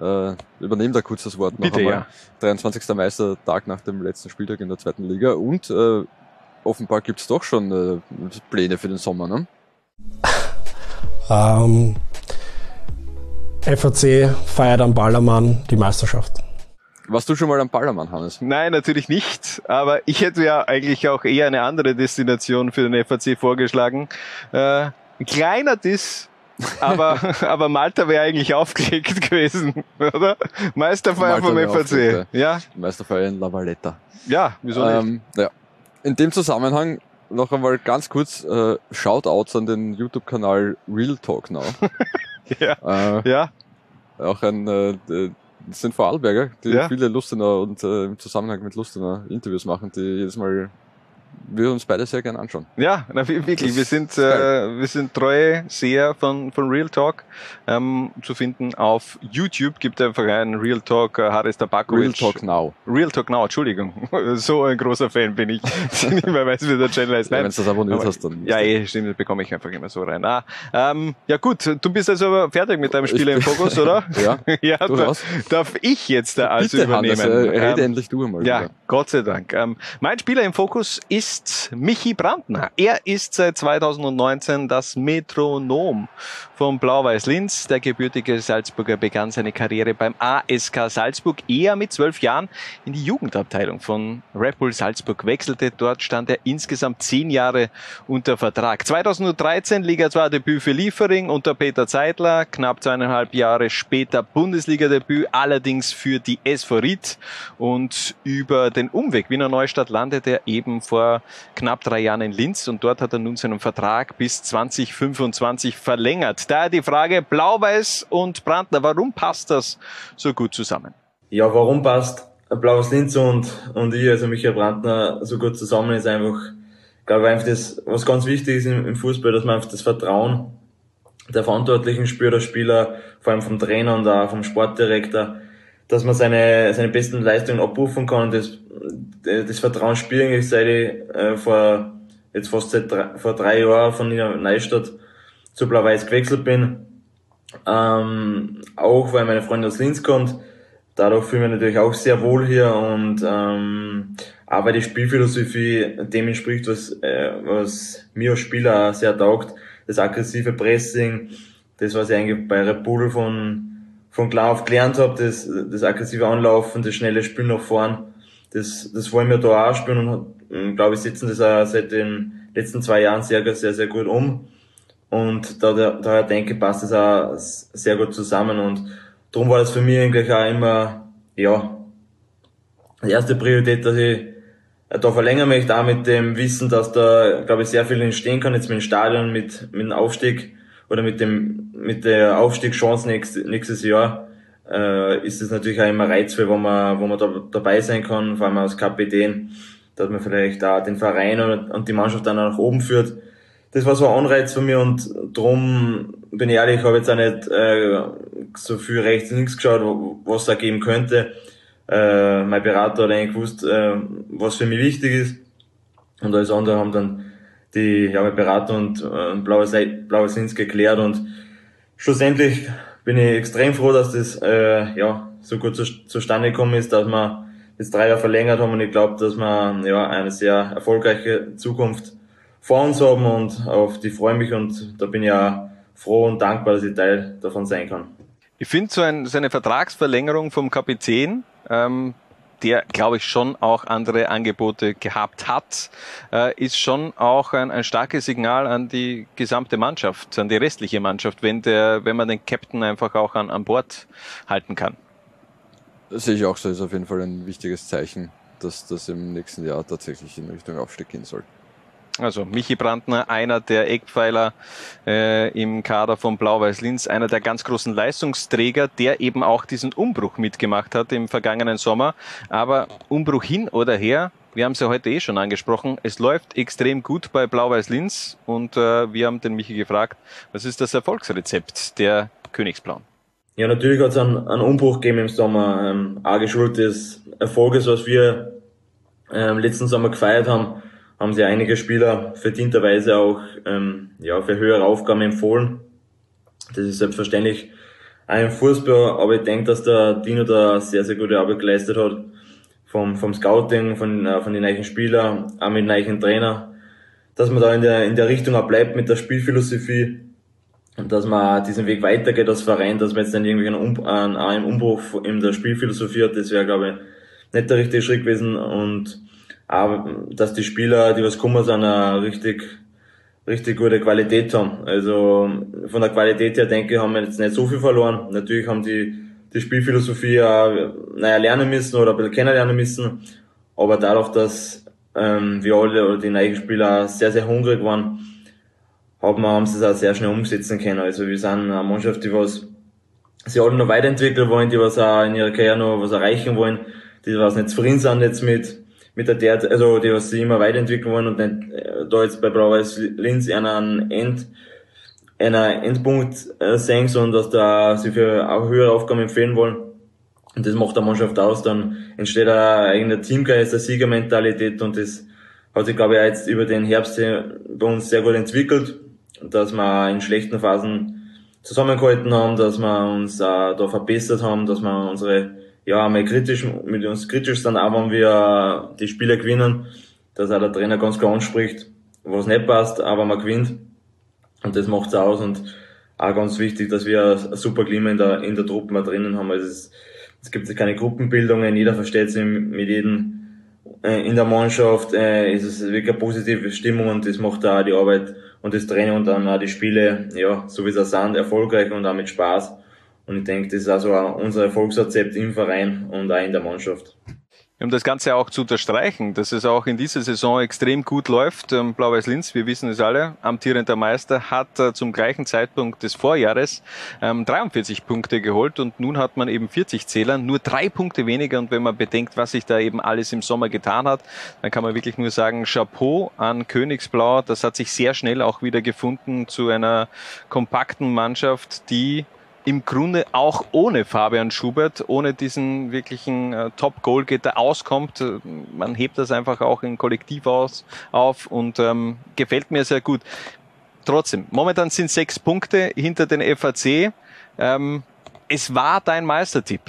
äh, übernehme da kurz das Wort noch Bitte, einmal. ja. 23. Mai ist der Tag nach dem letzten Spieltag in der zweiten Liga und äh, offenbar gibt's doch schon äh, Pläne für den Sommer, ne? *laughs* Ähm, FAC feiert am Ballermann die Meisterschaft. Warst du schon mal am Ballermann, Hannes? Nein, natürlich nicht. Aber ich hätte ja eigentlich auch eher eine andere Destination für den FAC vorgeschlagen. Äh, ein kleiner Diss, aber, aber Malta wäre eigentlich aufgelegt *laughs* gewesen, oder? Meisterfeier Malta vom FAC. Ja, Meisterfeier in La Valletta. ja, wieso nicht? Ähm, ja. In dem Zusammenhang noch einmal ganz kurz äh, Shoutouts an den YouTube-Kanal Real Talk Now. *laughs* ja. Äh, ja. Auch ein, äh, das sind Vorarlberger, die Ja. viele Lustener und äh, im Zusammenhang mit Lustener Interviews machen, die jedes Mal wir uns beide sehr gern anschauen. Ja, na, wir- wirklich. Wir sind, äh, wir sind treue Seher von, von Real Talk. Ähm, zu finden auf YouTube gibt einfach einen Real Talk äh, Haris Tabakovic. Real Talk Now. Real Talk Now, Entschuldigung. *laughs* So ein großer Fan bin ich. dass *laughs* ich nicht mehr weiß, wie der Channel heißt. Ja, Nein. wenn's das abonniert Aber- hast, dann- Ja, eh, stimmt, das bekomme ich einfach immer so rein. Ah, ähm, ja gut, du bist also fertig mit deinem Spieler im Fokus, oder? *laughs* Ja, ja durchaus. darf ich jetzt da also Bitte, übernehmen? äh, rede Ähm, endlich du einmal Ja, wieder. Gott sei Dank. Ähm, mein Spieler im Fokus ist ist Michi Brandner. Er ist seit 2019 das Metronom von Blau-Weiß Linz. Der gebürtige Salzburger begann seine Karriere beim ASK Salzburg, eher mit zwölf Jahren in die Jugendabteilung von Red Bull Salzburg wechselte. Dort stand er insgesamt zehn Jahre unter Vertrag. 2013 Liga 2 Debüt für Liefering unter Peter Zeitler, knapp zweieinhalb Jahre später Bundesliga-Debüt, allerdings für die SV Ried und über den Umweg Wiener Neustadt landete er eben vor knapp drei Jahren in Linz und dort hat er nun seinen Vertrag bis 2025 verlängert. Daher die Frage Blau-Weiß und Brandner, warum passt das so gut zusammen? Ja, warum passt Blaues Linz und, und ich, also Michael Brandner, so gut zusammen, ist einfach, glaube einfach das, was ganz wichtig ist im, im Fußball, dass man einfach das Vertrauen der Verantwortlichen spürt, der Spieler, vor allem vom Trainer und auch vom Sportdirektor, dass man seine, seine besten Leistungen abrufen kann und das, das Vertrauen spüren ich seit ich äh, vor, jetzt fast seit drei, vor drei Jahren von Neustadt zu Blau-Weiß gewechselt bin. Ähm, auch weil meine Freundin aus Linz kommt. Dadurch fühle ich mich natürlich auch sehr wohl hier und ähm, auch weil die Spielphilosophie dem entspricht, was, äh, was mir als Spieler sehr taugt. Das aggressive Pressing, das was ich eigentlich bei Red Bull von, von klar auf gelernt habe, das, das aggressive Anlaufen, das schnelle Spielen nach vorn, das, das wollen wir da auch spielen und glaube ich setzen das auch seit den letzten zwei Jahren sehr, sehr, sehr gut um. Und da, daher denke ich, passt das auch sehr gut zusammen. Und darum war das für mich eigentlich auch immer, ja, die erste Priorität, dass ich da verlängern möchte, auch mit dem Wissen, dass da, glaube ich, sehr viel entstehen kann, jetzt mit dem Stadion, mit, mit dem Aufstieg oder mit dem, mit der Aufstiegschance nächstes, nächstes Jahr, äh, ist es natürlich auch immer reizvoll, wo man, wo man da dabei sein kann, vor allem als Kapitän, dass man vielleicht da den Verein und, und die Mannschaft dann nach oben führt das war so ein Anreiz für mich und drum bin ich ehrlich, ich habe jetzt auch nicht äh, so viel rechts und links geschaut, was da geben könnte. Äh, mein Berater hat eigentlich gewusst, äh, was für mich wichtig ist. Und alles andere haben dann die ja, mein Berater und äh, Blaues, Blaues Linz geklärt und schlussendlich bin ich extrem froh, dass das äh, ja, so gut zu, zustande gekommen ist, dass wir jetzt drei Jahre verlängert haben und ich glaube, dass wir ja, eine sehr erfolgreiche Zukunft vor uns haben und auf die freue mich und da bin ich ja froh und dankbar, dass ich Teil davon sein kann. Ich finde so, ein, so eine Vertragsverlängerung vom Kapitän, ähm, der, glaube ich, schon auch andere Angebote gehabt hat, äh, ist schon auch ein, ein starkes Signal an die gesamte Mannschaft, an die restliche Mannschaft, wenn der, wenn man den Captain einfach auch an, an Bord halten kann. Das sehe ich auch so, ist auf jeden Fall ein wichtiges Zeichen, dass das im nächsten Jahr tatsächlich in Richtung Aufstieg gehen soll. Also Michi Brandner, einer der Eckpfeiler äh, im Kader von Blau-Weiß Linz, einer der ganz großen Leistungsträger, der eben auch diesen Umbruch mitgemacht hat im vergangenen Sommer. Aber Umbruch hin oder her, wir haben es ja heute eh schon angesprochen, es läuft extrem gut bei Blau-Weiß Linz und äh, wir haben den Michi gefragt, was ist das Erfolgsrezept der Königsblauen? Ja, natürlich hat es einen, einen Umbruch gegeben im Sommer, ähm, auch geschuldet des Erfolges, was wir ähm, letzten Sommer gefeiert haben haben sie einige Spieler verdienterweise auch ähm, ja, für höhere Aufgaben empfohlen. Das ist selbstverständlich ein Fußball, aber ich denke, dass der Dino da sehr, sehr gute Arbeit geleistet hat. Vom, vom Scouting, von, äh, von den neuen Spielern, auch mit den neuen Trainer, dass man da in der, in der Richtung auch bleibt mit der Spielphilosophie und dass man diesen Weg weitergeht als Verein, dass man jetzt dann irgendwie einen, um, einen, einen Umbruch in der Spielphilosophie hat, das wäre, glaube ich, nicht der richtige Schritt gewesen und aber dass die Spieler, die was kommen, sind, eine richtig, richtig gute Qualität haben. Also von der Qualität her denke ich, haben wir jetzt nicht so viel verloren. Natürlich haben die die Spielphilosophie auch, naja, lernen müssen oder ein bisschen kennenlernen müssen. Aber dadurch, dass ähm, wir alle oder die neuen Spieler sehr, sehr hungrig waren, haben wir, haben sie es auch sehr schnell umsetzen können. Also wir sind eine Mannschaft, die was sie alle noch weiterentwickeln wollen, die was auch in ihrer Karriere noch was erreichen wollen, die was nicht zufrieden sind jetzt mit mit der der, also die was sie immer weiterentwickeln wollen und nicht äh, da jetzt bei Blau-Weiß Linz einen End, einer Endpunkt äh, sehen, sondern dass da sie für auch höhere Aufgaben empfehlen wollen. Und das macht der Mannschaft aus, dann entsteht ein eigener Teamgeist, eine Siegermentalität und das hat sich, glaube ich, jetzt über den Herbst bei uns sehr gut entwickelt, dass wir in schlechten Phasen zusammengehalten haben, dass wir uns äh, da verbessert haben, dass wir unsere ja, mal kritisch, mit uns kritisch sind, auch wenn wir die Spiele gewinnen, dass auch der Trainer ganz klar anspricht, was nicht passt, aber man gewinnt. Und das macht's aus und auch ganz wichtig, dass wir ein super Klima in der, in der Truppe mal drinnen haben. Also es, es gibt keine Gruppenbildungen, jeder versteht sich mit jedem äh, in der Mannschaft, äh, ist es wirklich eine positive Stimmung und das macht auch die Arbeit und das Training und dann auch die Spiele, ja, so wie sie sind, erfolgreich und auch mit Spaß. Und ich denke, das ist also unser Erfolgsrezept im Verein und auch in der Mannschaft um das Ganze auch zu unterstreichen, dass es auch in dieser Saison extrem gut läuft. Ähm, Blau-Weiß Linz, wir wissen es alle, amtierender Meister, hat äh, zum gleichen Zeitpunkt des Vorjahres 43 ähm, Punkte geholt und nun hat man eben 40 Zähler, nur drei Punkte weniger. Und wenn man bedenkt, was sich da eben alles im Sommer getan hat, dann kann man wirklich nur sagen, Chapeau an Königsblau. Das hat sich sehr schnell auch wieder gefunden zu einer kompakten Mannschaft, die im Grunde auch ohne Fabian Schubert, ohne diesen wirklichen äh, Top-Goalgetter auskommt. Äh, man hebt das einfach auch im Kollektiv aus, auf und ähm, gefällt mir sehr gut. Trotzdem, momentan sind sechs Punkte hinter den FAC. Ähm, es war dein Meistertipp,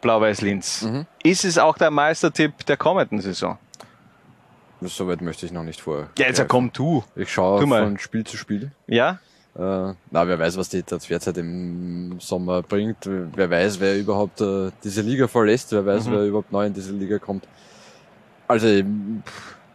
Blau-Weiß Linz. Mhm. Ist es auch der Meistertipp der kommenden Saison? Soweit möchte ich noch nicht vor. Ja, jetzt komm du. Ich schaue von Spiel zu Spiel. Ja? Äh, na, wer weiß, was die Transferzeit im Sommer bringt. Wer weiß, wer überhaupt äh, diese Liga verlässt. Wer weiß, mhm. wer überhaupt neu in diese Liga kommt. Also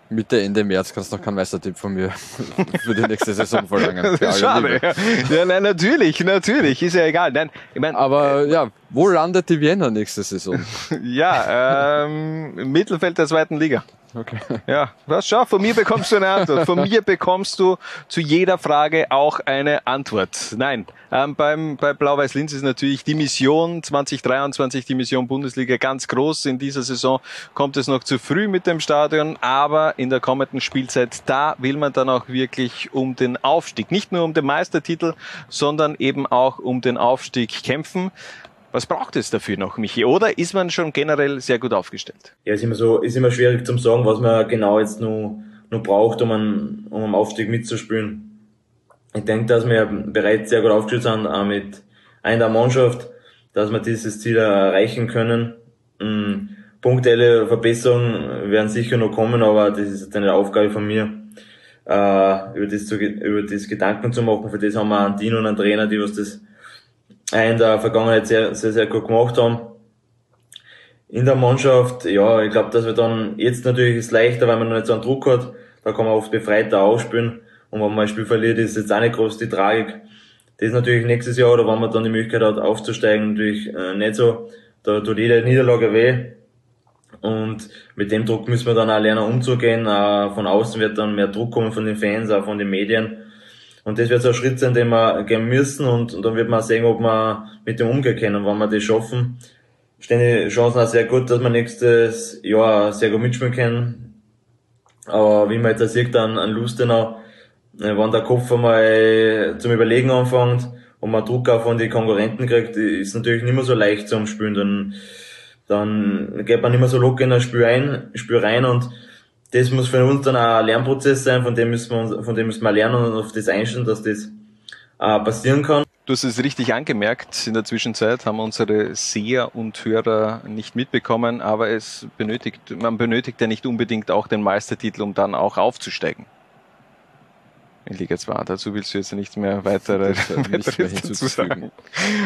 Mitte, Ende März kannst du noch keinen Meistertipp von mir *laughs* für die nächste Saison verlangen. *laughs* Schade. Ja. ja, nein, natürlich, natürlich. Ist ja egal. Nein, ich mein, Aber äh, ja, wo landet die Vienna nächste Saison? *laughs* ja, ähm, im Mittelfeld der zweiten Liga. Okay. Ja, was schau, von mir bekommst du eine Antwort. Von mir bekommst du zu jeder Frage auch eine Antwort. Nein, ähm, beim, bei Blau-Weiß Linz ist natürlich die Mission 2023, die Mission Bundesliga ganz groß. In dieser Saison kommt es noch zu früh mit dem Stadion, aber in der kommenden Spielzeit, da will man dann auch wirklich um den Aufstieg, nicht nur um den Meistertitel, sondern eben auch um den Aufstieg kämpfen. Was braucht es dafür noch, Michi? Oder ist man schon generell sehr gut aufgestellt? Ja, ist immer so, ist immer schwierig zu sagen, was man genau jetzt nur, nur braucht, um, einen, um am Aufstieg mitzuspielen. Ich denke, dass wir bereits sehr gut aufgestellt sind, auch mit einer Mannschaft, dass wir dieses Ziel erreichen können. Mhm. Punktuelle Verbesserungen werden sicher noch kommen, aber das ist eine Aufgabe von mir, äh, über das, zu, über das Gedanken zu machen. Für das haben wir einen Dino und einen Trainer, die was das in der Vergangenheit sehr, sehr, sehr gut gemacht haben. In der Mannschaft, ja, ich glaube, dass wir dann jetzt natürlich ist leichter, weil man noch nicht so einen Druck hat. Da kann man oft befreiter ausspielen. Und wenn man ein Spiel verliert, ist jetzt auch nicht groß die Tragik. Das ist natürlich nächstes Jahr, oder wenn man dann die Möglichkeit hat, aufzusteigen, natürlich äh, nicht so. Da tut jede Niederlage weh. Und mit dem Druck müssen wir dann auch lernen umzugehen. Äh, von außen wird dann mehr Druck kommen von den Fans, auch von den Medien. Und das wird so ein Schritt sein, den wir gehen müssen und, und dann wird man sehen, ob wir mit dem umgehen können. Und wenn wir das schaffen, stehen die Chancen auch sehr gut, dass wir nächstes Jahr sehr gut mitspielen können. Aber wie man jetzt sieht, an, an Lustenau, äh, wenn der Kopf einmal zum Überlegen anfängt und man Druck auch von den Konkurrenten kriegt, ist natürlich nicht mehr so leicht zum Spielen. Dann, dann geht man nicht mehr so locker in ein Spiel ein, Spiel rein und das muss für uns dann auch ein Lernprozess sein, von dem müssen wir, uns, von dem müssen wir lernen und auf das einstellen, dass das äh, passieren kann. Du hast es richtig angemerkt. In der Zwischenzeit haben unsere Seher und Hörer nicht mitbekommen, aber es benötigt, man benötigt ja nicht unbedingt auch den Meistertitel, um dann auch aufzusteigen Liga 2. Dazu willst du jetzt nicht mehr weitere, dazu sagen.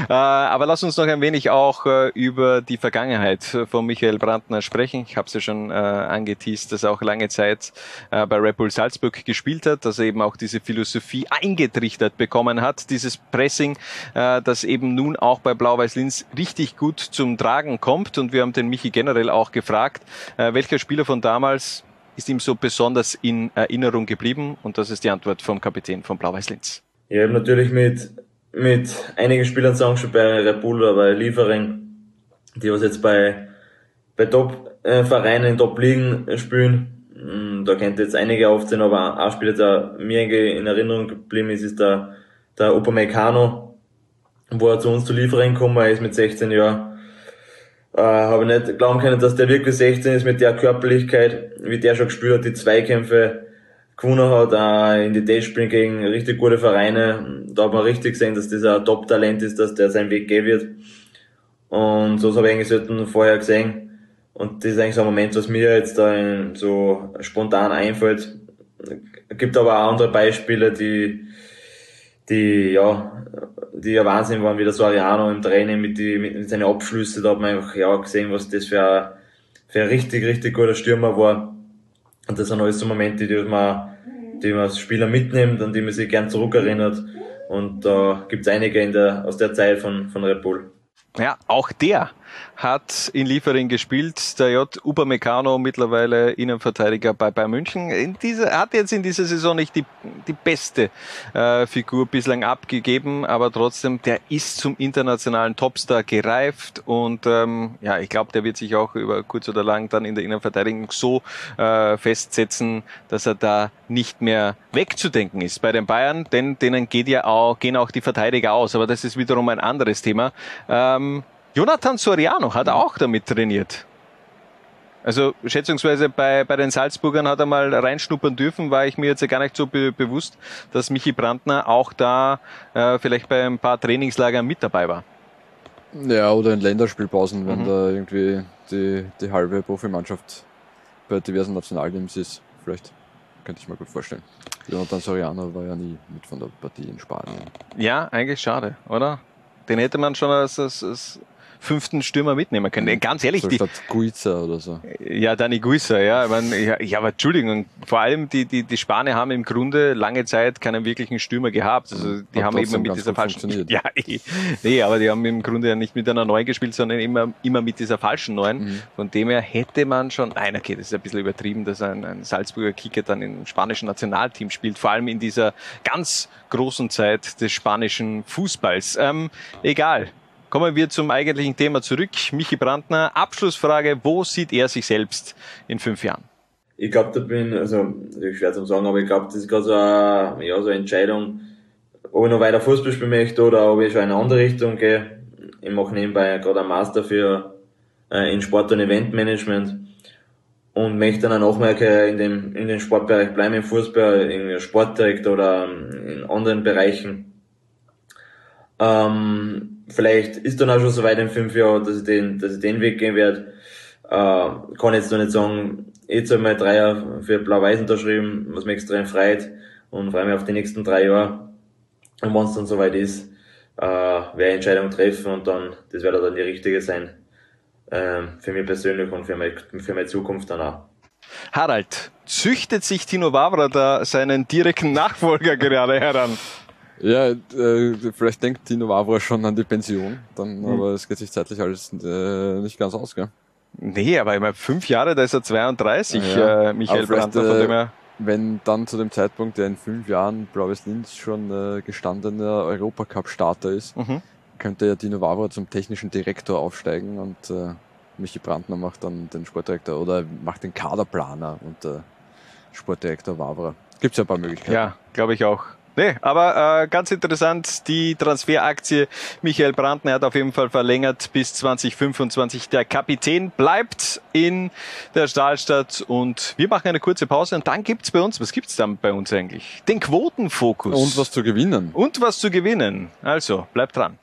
Äh, aber lass uns noch ein wenig auch äh, über die Vergangenheit von Michael Brandner sprechen. Ich habe es ja schon äh, angeteased, dass er auch lange Zeit äh, bei Red Bull Salzburg gespielt hat, dass er eben auch diese Philosophie eingetrichtert bekommen hat, dieses Pressing, das eben nun auch bei Blau-Weiß Linz richtig gut zum Tragen kommt. Und wir haben den Michi generell auch gefragt, welcher Spieler von damals ist ihm so besonders in Erinnerung geblieben? Und das ist die Antwort vom Kapitän von Blau-Weiß Linz. Ich habe natürlich mit, mit einigen Spielern sagen schon bei Red Bull oder bei Liefering, die was jetzt bei, bei Top-Vereinen in Top-Ligen spielen. Mm, da kennt jetzt einige aufzählen, aber ein Spieler, der mir in Erinnerung geblieben ist, ist der, der Upamecano, wo er zu uns zu Liefering gekommen er ist mit 16 Jahren äh, habe nicht glauben können, dass der wirklich 16 ist mit der Körperlichkeit, wie der schon gespielt hat, die Zweikämpfe gewonnen hat, äh, in die Testspielen gegen richtig gute Vereine. Da hat man richtig gesehen, dass das ein Top-Talent ist, dass der seinen Weg gehen wird. Und so habe ich eigentlich selten vorher gesehen. Und das ist eigentlich so ein Moment, was mir jetzt da so spontan einfällt. Es gibt aber auch andere Beispiele, die, die, ja, die ja Wahnsinn waren, wie der Soriano im Training mit, die, mit seinen Abschlüssen. Da hat man einfach, ja, gesehen, was das für ein, für ein richtig, richtig guter Stürmer war. Und das sind alles so Momente, die man, die man als Spieler mitnimmt, an die man sich gern zurückerinnert. Und da gibt's einige in der, aus der Zeit von, von Red Bull. Ja, auch der hat in Liefering gespielt. Der J. Upamecano, mittlerweile Innenverteidiger bei Bayern München. In dieser, hat jetzt in dieser Saison nicht die, die beste äh, Figur bislang abgegeben, aber trotzdem, der ist zum internationalen Topstar gereift und ähm, ja, ich glaube, der wird sich auch über kurz oder lang dann in der Innenverteidigung so äh, festsetzen, dass er da nicht mehr wegzudenken ist bei den Bayern, denn denen geht ja auch, gehen auch die Verteidiger aus, aber das ist wiederum ein anderes Thema. Ähm, Jonathan Soriano hat auch damit trainiert. Also schätzungsweise bei, bei den Salzburgern hat er mal reinschnuppern dürfen, war ich mir jetzt ja gar nicht so be bewusst, dass Michi Brandner auch da äh, vielleicht bei ein paar Trainingslagern mit dabei war. Ja, oder in Länderspielpausen, wenn Mhm. da irgendwie die, die halbe Profimannschaft bei diversen Nationalteams ist. Vielleicht könnte ich mir gut vorstellen. Jonathan Soriano war ja nie mit von der Partie in Spanien. Ja, eigentlich schade, oder? Den hätte man schon als, als, als fünften Stürmer mitnehmen können. Ganz ehrlich, So die, statt Guiza oder so. Ja, Dani Guissa, ja. Ich mein, ja, ja, aber Entschuldigung, vor allem die, die, die Spanier haben im Grunde lange Zeit keinen wirklichen Stürmer gehabt. Also die Hat haben immer trotzdem mit dieser falschen. funktioniert. *laughs* Ja, eh. nee, aber die haben im Grunde ja nicht mit einer neuen gespielt, sondern immer, immer mit dieser falschen neuen. Mhm. Von dem her hätte man schon, nein, okay, das ist ein bisschen übertrieben, dass ein, ein Salzburger Kicker dann im spanischen Nationalteam spielt, vor allem in dieser ganz großen Zeit des spanischen Fußballs. Ähm, egal. Kommen wir zum eigentlichen Thema zurück. Michi Brandner, Abschlussfrage, wo sieht er sich selbst in fünf Jahren? Ich glaube, da bin, also, schwer zu sagen, aber ich glaube, das ist gerade so eine, ja, so eine Entscheidung, ob ich noch weiter Fußball spielen möchte oder ob ich schon in eine andere Richtung gehe. Ich mache nebenbei gerade einen Master für, äh, in Sport- und Eventmanagement und möchte dann auch mal in dem, in dem Sportbereich bleiben, im Fußball, in Sportdirektor oder ähm, in anderen Bereichen. Ähm, vielleicht ist dann auch schon so weit in fünf Jahren, dass ich den, dass ich den Weg gehen werde. Äh, kann jetzt noch nicht sagen, jetzt habe ich mal drei Jahre für Blau-Weiß unterschrieben, was mich extrem freut und freue mich auf die nächsten drei Jahre. Und wenn es dann soweit ist, äh, werde ich Entscheidung treffen und dann, das wird dann die richtige sein. Ähm, für mich persönlich und für meine, für meine Zukunft dann auch. Harald, züchtet sich Tino Wavra da seinen direkten Nachfolger gerade heran? Ja, äh, vielleicht denkt Tino Wavra schon an die Pension, dann, Mhm. aber es geht sich zeitlich alles äh, nicht ganz aus, gell? Nee, aber immer fünf Jahre, da ist er 32, Ja. äh, Michael Brandner, von äh, dem her. Wenn dann zu dem Zeitpunkt, der in fünf Jahren Blaues Linz schon äh, gestandener Europacup-Starter ist, Mhm. könnte ja Dino Wavra zum technischen Direktor aufsteigen und äh, Michi Brandner macht dann den Sportdirektor oder macht den Kaderplaner und äh, Sportdirektor Wavra. Gibt's ja ein paar Möglichkeiten. Ja, glaube ich auch. Nee, aber äh, ganz interessant, die Transferaktie Michael Brandner hat auf jeden Fall verlängert bis 2025. Der Kapitän bleibt in der Stahlstadt und wir machen eine kurze Pause und dann gibt's bei uns, was gibt's dann bei uns eigentlich? Den Quotenfokus. Und was zu gewinnen. Und was zu gewinnen. Also, bleibt dran.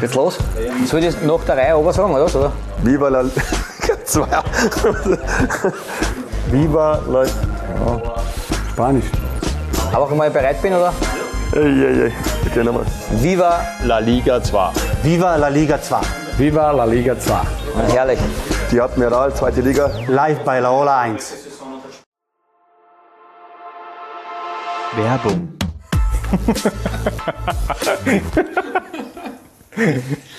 Geht's los? Soll ich das nach der Reihe ober sagen, oder? Viva la *laughs* Zwei. Viva la ja. Spanisch. Aber wenn ich bereit bin, oder? Ey, ey, ey. Okay, nochmal. Viva La Liga 2. Viva la Liga 2. Viva la Liga 2. herrlich. Die Admiral, zweite Liga. Live bei Laola 1. Werbung. *laughs*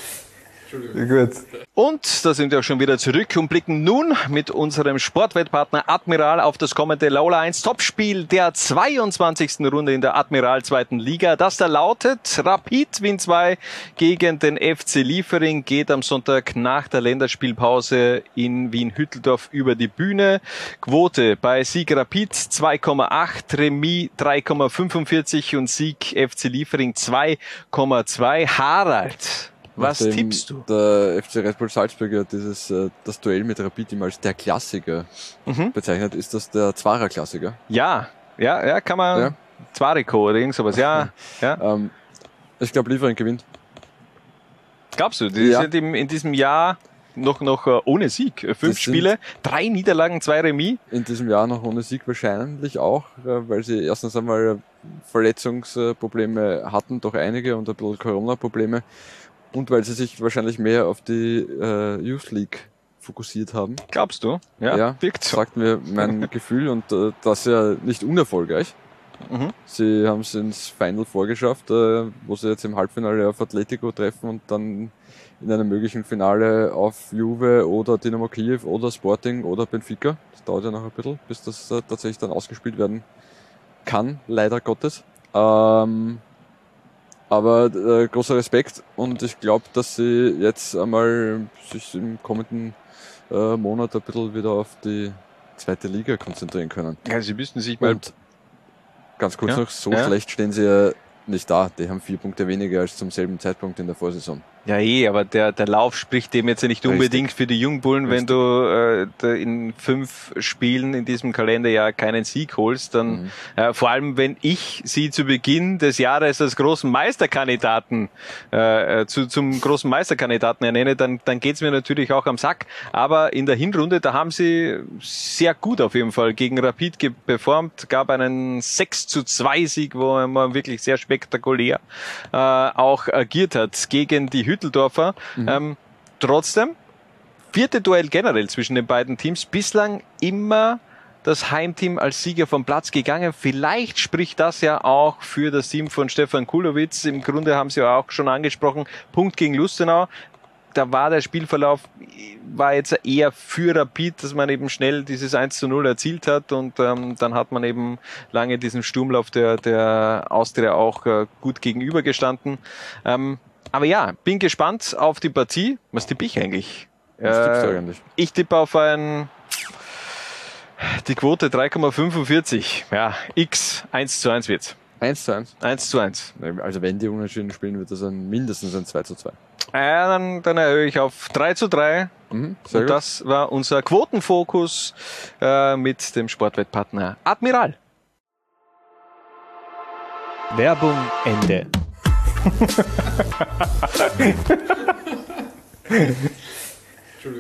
Gut. Und da sind wir auch schon wieder zurück und blicken nun mit unserem Sportwettpartner Admiral auf das kommende Laula 1 Topspiel der 22. Runde in der Admiral zweiten Liga. Das da lautet Rapid Win 2 gegen den FC Liefering geht am Sonntag nach der Länderspielpause in Wien-Hütteldorf über die Bühne. Quote bei Sieg Rapid 2,8, Remis 3,45 und Sieg FC Liefering 2,2. Harald. Was tippst du? Der FC Red Bull Salzburg ja dieses, äh, das Duell mit Rapid immer als der Klassiker Mhm. bezeichnet, ist das der Zwarer-Klassiker. Ja, ja, ja, kann man. Ja. Zwariko oder irgend sowas, ja. *laughs* ja. Ähm, ich glaube, Liefering gewinnt. Glaubst du, die Ja. sind in diesem Jahr noch, noch äh, ohne Sieg. Äh, Fünf Spiele, drei Niederlagen, zwei Remis. In diesem Jahr noch ohne Sieg wahrscheinlich auch, weil sie erstens einmal Verletzungsprobleme hatten, doch einige und ein bisschen Corona-Probleme. Und weil sie sich wahrscheinlich mehr auf die äh, Youth League fokussiert haben. Glaubst du? Ja, wirkt so. sagt mir mein *laughs* Gefühl und äh, das ja nicht unerfolgreich. Mhm. Sie haben es ins Final vorgeschafft, äh, wo sie jetzt im Halbfinale auf Atletico treffen und dann in einem möglichen Finale auf Juve oder Dynamo Kiew oder Sporting oder Benfica. Das dauert ja noch ein bisschen, bis das äh, tatsächlich dann ausgespielt werden kann, leider Gottes. Ähm, aber äh, großer Respekt und ich glaube, dass sie jetzt einmal sich im kommenden äh, Monat ein bisschen wieder auf die zweite Liga konzentrieren können. Ja, sie müssten sich mal. Und ganz kurz Ja, noch, so ja. schlecht stehen sie ja nicht da. Die haben vier Punkte weniger als zum selben Zeitpunkt in der Vorsaison. Ja, eh, aber der, der Lauf spricht dem jetzt ja nicht Richtig. unbedingt für die Jungbullen. Wenn du äh, in fünf Spielen in diesem Kalenderjahr keinen Sieg holst, dann Mhm. äh, vor allem, wenn ich sie zu Beginn des Jahres als großen Meisterkandidaten äh, äh, zu, zum großen Meisterkandidaten ernenne, dann, dann geht's mir natürlich auch am Sack. Aber in der Hinrunde, da haben sie sehr gut auf jeden Fall gegen Rapid performt, gab einen 6 zu 2 Sieg, wo man wirklich sehr spektakulär äh, auch agiert hat gegen die Hütteldorfer. Ähm, trotzdem, vierte Duell generell zwischen den beiden Teams, bislang immer das Heimteam als Sieger vom Platz gegangen. Vielleicht spricht das ja auch für das Team von Stefan Kulowitz. Im Grunde haben Sie ja auch schon angesprochen, Punkt gegen Lustenau. Da war der Spielverlauf, war jetzt eher für Rapid, dass man eben schnell dieses 1 zu 0 erzielt hat und ähm, dann hat man eben lange diesem Sturmlauf der, der Austria auch äh, gut gegenübergestanden. Ähm, aber ja, bin gespannt auf die Partie. Was tippe ich eigentlich? Was tippst du Äh, eigentlich? Ich tippe auf ein die Quote 3,45. Ja, X 1 zu 1 wird's. 1 zu 1? 1 zu 1. Also wenn die unentschieden spielen, wird das ein, mindestens ein 2 zu 2. Ja, dann, dann erhöhe ich auf 3 zu 3. Mhm, sehr Und gut. das war unser Quotenfokus äh, mit dem Sportwettpartner Admiral. Werbung Ende.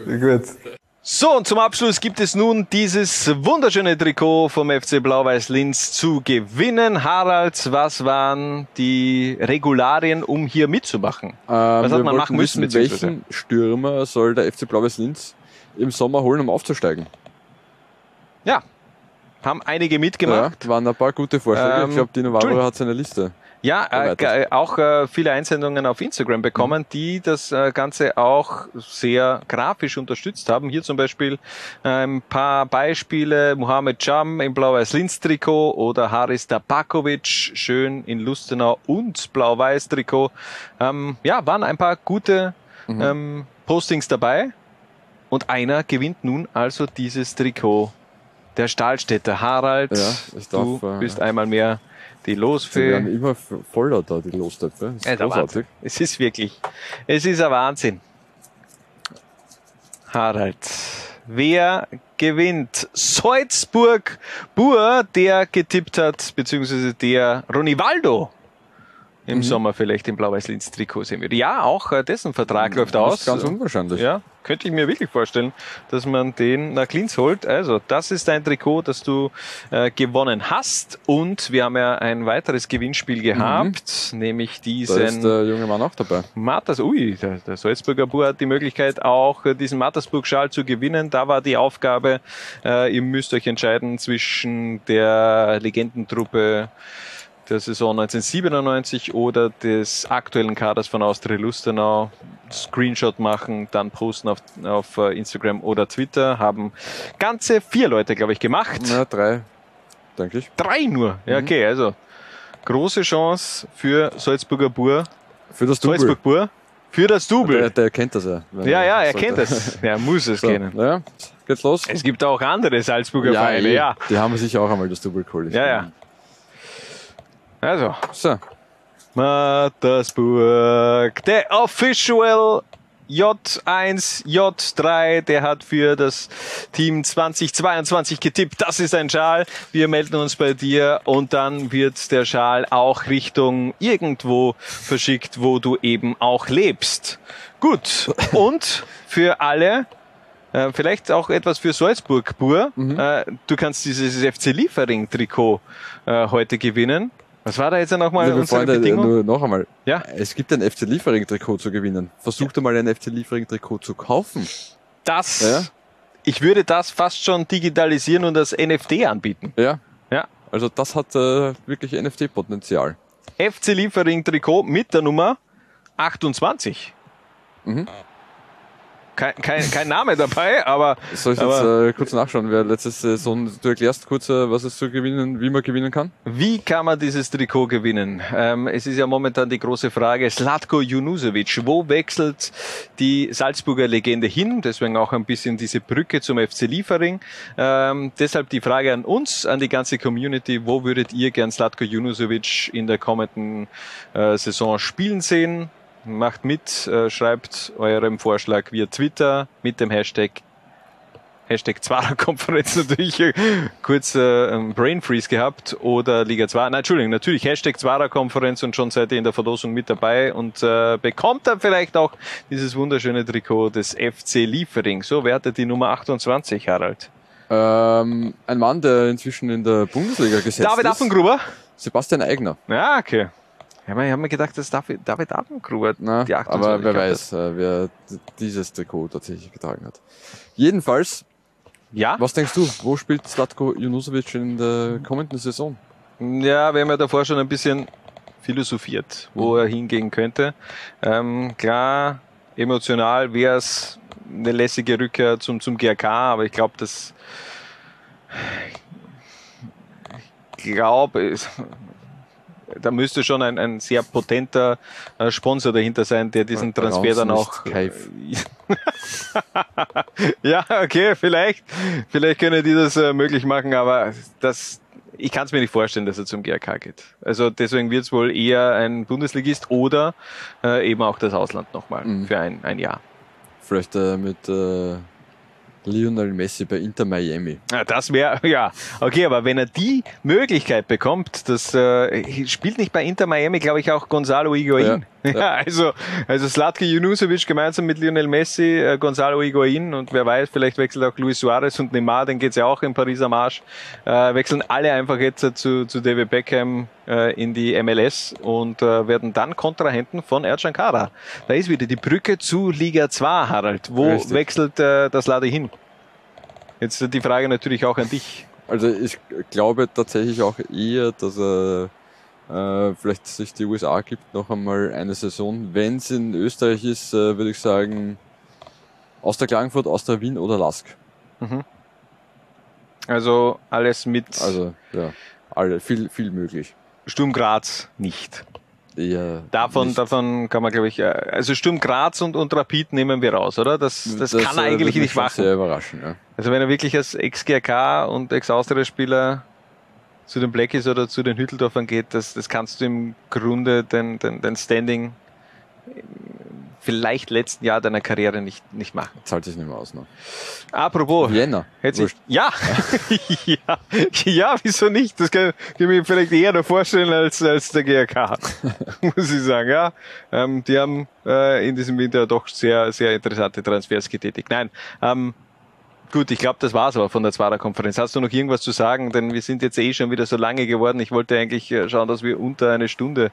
Gut. So, und zum Abschluss gibt es nun dieses wunderschöne Trikot vom FC Blau-Weiß Linz zu gewinnen. Harald, was waren die Regularien, um hier mitzumachen? was hat Ähm, man machen müssen? wissen, welchen Stürmer soll der FC Blau-Weiß Linz im Sommer holen, um aufzusteigen? Ja, haben einige mitgemacht. Ja, waren ein paar gute Vorschläge. Ähm, ich glaube, Dino Vavro hat seine Liste. Ja, äh, auch äh, viele Einsendungen auf Instagram bekommen, die das äh, Ganze auch sehr grafisch unterstützt haben. Hier zum Beispiel ein paar Beispiele. Mohamed Cham im Blau-Weiß-Linz-Trikot oder Haris Tabakovic schön in Lustenau und Blau-Weiß-Trikot. Ähm, ja, waren ein paar gute Mhm. ähm, Postings dabei. Und einer gewinnt nun also dieses Trikot. Der Stahlstädter Harald, Ja, darf, du äh, bist einmal mehr die Sie Losfee. werden immer voller da, die Lostöpfe. Das Ja, ist der großartig. Es ist wirklich, es ist ein Wahnsinn. Harald, wer gewinnt? Salzburg Bur, der getippt hat, beziehungsweise der Ronivaldo im Mhm. Sommer vielleicht im Blau-Weiß-Linz-Trikot sehen würde. Ja, auch äh, dessen Vertrag läuft Das aus. ist ganz unwahrscheinlich. Ja, könnte ich mir wirklich vorstellen, dass man den nach Linz holt. Also, das ist ein Trikot, das du äh, gewonnen hast. Und wir haben ja ein weiteres Gewinnspiel gehabt, nämlich Mhm. Da ist diesen der junge Mann auch dabei. Matters, ui, der, der Salzburger Bur hat die Möglichkeit auch äh, diesen Mattersburg-Schal zu gewinnen. Da war die Aufgabe, äh, ihr müsst euch entscheiden zwischen der Legendentruppe der Saison 1997 oder des aktuellen Kaders von Austria Lustenau. Screenshot machen, dann posten auf, auf äh, Instagram oder Twitter. Haben ganze vier Leute, glaube ich, gemacht. Na, drei, denke ich. Drei nur. Ja, okay, also große Chance für Salzburger Bur. Für das Double. Salzburg Bur. Für das Double. Der, der kennt das ja. Ja, ja, er sollte. kennt es. Er muss es *laughs* So, kennen. Ja, geht's los? Es gibt auch andere Salzburger ja, Vereine, eh. ja. Die haben sich auch einmal das Double geholt. Ja, ja. Also. So. Mattersburg, der official J1, J3, der hat für das Team 2022 getippt. Das ist ein Schal. Wir melden uns bei dir und dann wird der Schal auch Richtung irgendwo verschickt, wo du eben auch lebst. Gut. Und für alle, äh, vielleicht auch etwas für Salzburg, Bur. Äh, du kannst dieses FC Liefering-Trikot äh, heute gewinnen. Was war da jetzt nochmal Liebe unsere Freunde, Bedingung? nur noch einmal. Ja. Es gibt ein FC Liefering-Trikot zu gewinnen. Versucht einmal ein FC Liefering-Trikot zu kaufen. Das, Ja. ich würde das fast schon digitalisieren und als NFT anbieten. Ja. Ja. Also das hat äh, wirklich NFT-Potenzial. FC Liefering Trikot mit der Nummer 28. Mhm. Kein, kein, kein Name dabei, aber, Soll ich jetzt äh, kurz nachschauen, wer letzte Saison, du erklärst kurz, äh, was es zu gewinnen, wie man gewinnen kann? wie kann man dieses Trikot gewinnen? Ähm, es ist ja momentan die große Frage, Slatko Junusovic, wo wechselt die Salzburger Legende hin? Deswegen auch ein bisschen diese Brücke zum FC Liefering. Ähm, deshalb die Frage an uns, an die ganze Community, wo würdet ihr gern Slatko Junusovic in der kommenden äh, Saison spielen sehen? Macht mit, äh, schreibt eurem Vorschlag via Twitter mit dem Hashtag Hashtag Zwarer-Konferenz *laughs* natürlich kurz äh, Brain Freeze gehabt oder Liga 2. Nein, Entschuldigung, natürlich Hashtag Zwarer-Konferenz und schon seid ihr in der Verlosung mit dabei und äh, bekommt dann vielleicht auch dieses wunderschöne Trikot des FC Liefering. So, wer hatte die Nummer 28, Harald? Ähm, ein Mann, der inzwischen in der Bundesliga gesetzt David ist. Affengruber? Sebastian Eigner. Ja, okay. Ja, aber ich habe mir gedacht, dass David, David Affengruber Na, die 28 aber wer weiß, äh, wer dieses Trikot tatsächlich getragen hat. Jedenfalls, ja? was denkst du, wo spielt Slatko Junusovic in der kommenden Saison? Ja, wir haben ja davor schon ein bisschen philosophiert, wo er hingehen könnte. Ähm, klar, emotional wäre es eine lässige Rückkehr zum, zum GRK, aber ich glaube, dass ich glaube, es- da müsste schon ein, ein sehr potenter äh, Sponsor dahinter sein, der diesen Transfer dann auch. Kaif. *laughs* ja, okay, vielleicht, vielleicht können die das äh, möglich machen, aber das, ich kann es mir nicht vorstellen, dass er zum GRK geht. Also deswegen wird es wohl eher ein Bundesligist oder äh, eben auch das Ausland nochmal für ein, ein Jahr. Vielleicht äh, mit äh, Lionel Messi bei Inter Miami. Das wäre, *laughs* ja, okay, aber wenn er die Möglichkeit bekommt, das äh, spielt nicht bei Inter Miami, glaube ich, auch Gonzalo Higuain. Ja, Ja, *laughs* also, also Slatko Junusovic gemeinsam mit Lionel Messi, äh, Gonzalo Higuain und wer weiß, vielleicht wechselt auch Luis Suarez und Neymar, den geht's ja auch in Paris am Arsch, äh, wechseln alle einfach jetzt äh, zu, zu David Beckham äh, in die MLS und äh, werden dann Kontrahenten von Ercan Kara. Da ist wieder die Brücke zu Liga 2, Harald. Wo Richtig. wechselt äh, das Lade hin? Jetzt die Frage natürlich auch an dich. Also ich glaube tatsächlich auch eher, dass er äh, vielleicht sich die USA gibt noch einmal eine Saison. Wenn es in Österreich ist, äh, würde ich sagen aus der Klagenfurt, aus der Wien oder Lask. Mhm. Also alles mit Also ja, alle viel viel möglich. Sturm Graz nicht. Eher Davon, nicht. davon kann man, glaube ich, äh, also Sturm Graz und, und Rapid nehmen wir raus, oder? Das, das, kann er äh, eigentlich nicht machen. Sehr überraschend. Ja. Also wenn er wirklich als Ex-GRK und Ex-Austria-Spieler zu den Blackies oder zu den Hütteldorfern geht, das, das kannst du im Grunde dein, dein, dein Standing vielleicht letzten Jahr deiner Karriere nicht, nicht machen. Zahlt sich nicht mehr aus. Ne? Apropos. Vienna. Hätte Wurscht. ja. *laughs* ja, ja, wieso nicht? Das kann, kann ich mir vielleicht eher noch vorstellen als, als der GRK, *laughs* muss ich sagen. Ja, ähm, die haben äh, in diesem Winter doch sehr, sehr interessante Transfers getätigt. Nein, ähm, gut, ich glaube, das war's aber von der Zwarer-Konferenz. Hast du noch irgendwas zu sagen? Denn wir sind jetzt eh schon wieder so lange geworden. Ich wollte eigentlich äh, schauen, dass wir unter eine Stunde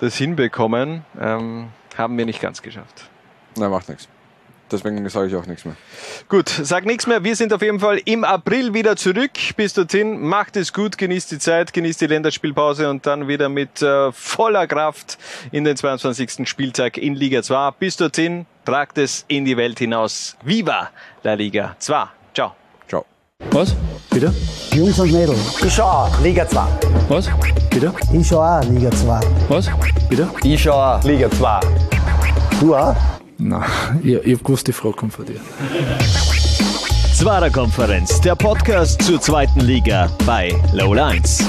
das hinbekommen. Ähm, haben wir nicht ganz geschafft. Nein, macht nichts. Deswegen sage ich auch nichts mehr. Gut, sag nichts mehr. Wir sind auf jeden Fall im April wieder zurück. Bis dorthin, macht es gut, genießt die Zeit, genießt die Länderspielpause und dann wieder mit äh, voller Kraft in den 22. Spieltag in Liga 2. Bis dorthin, tragt es in die Welt hinaus. Viva la Liga 2. Ciao. Ciao. Was? Bitte? Jungs und Mädels, ich schau auch Liga 2. Was? Bitte? Ich schau auch Liga 2. Was? Bitte? Ich schau auch Liga 2. Du auch? Nein, ich, ich hab gewusst, die Frage kommt von dir. Zwarer Konferenz, der Podcast zur zweiten Liga bei Low Lines.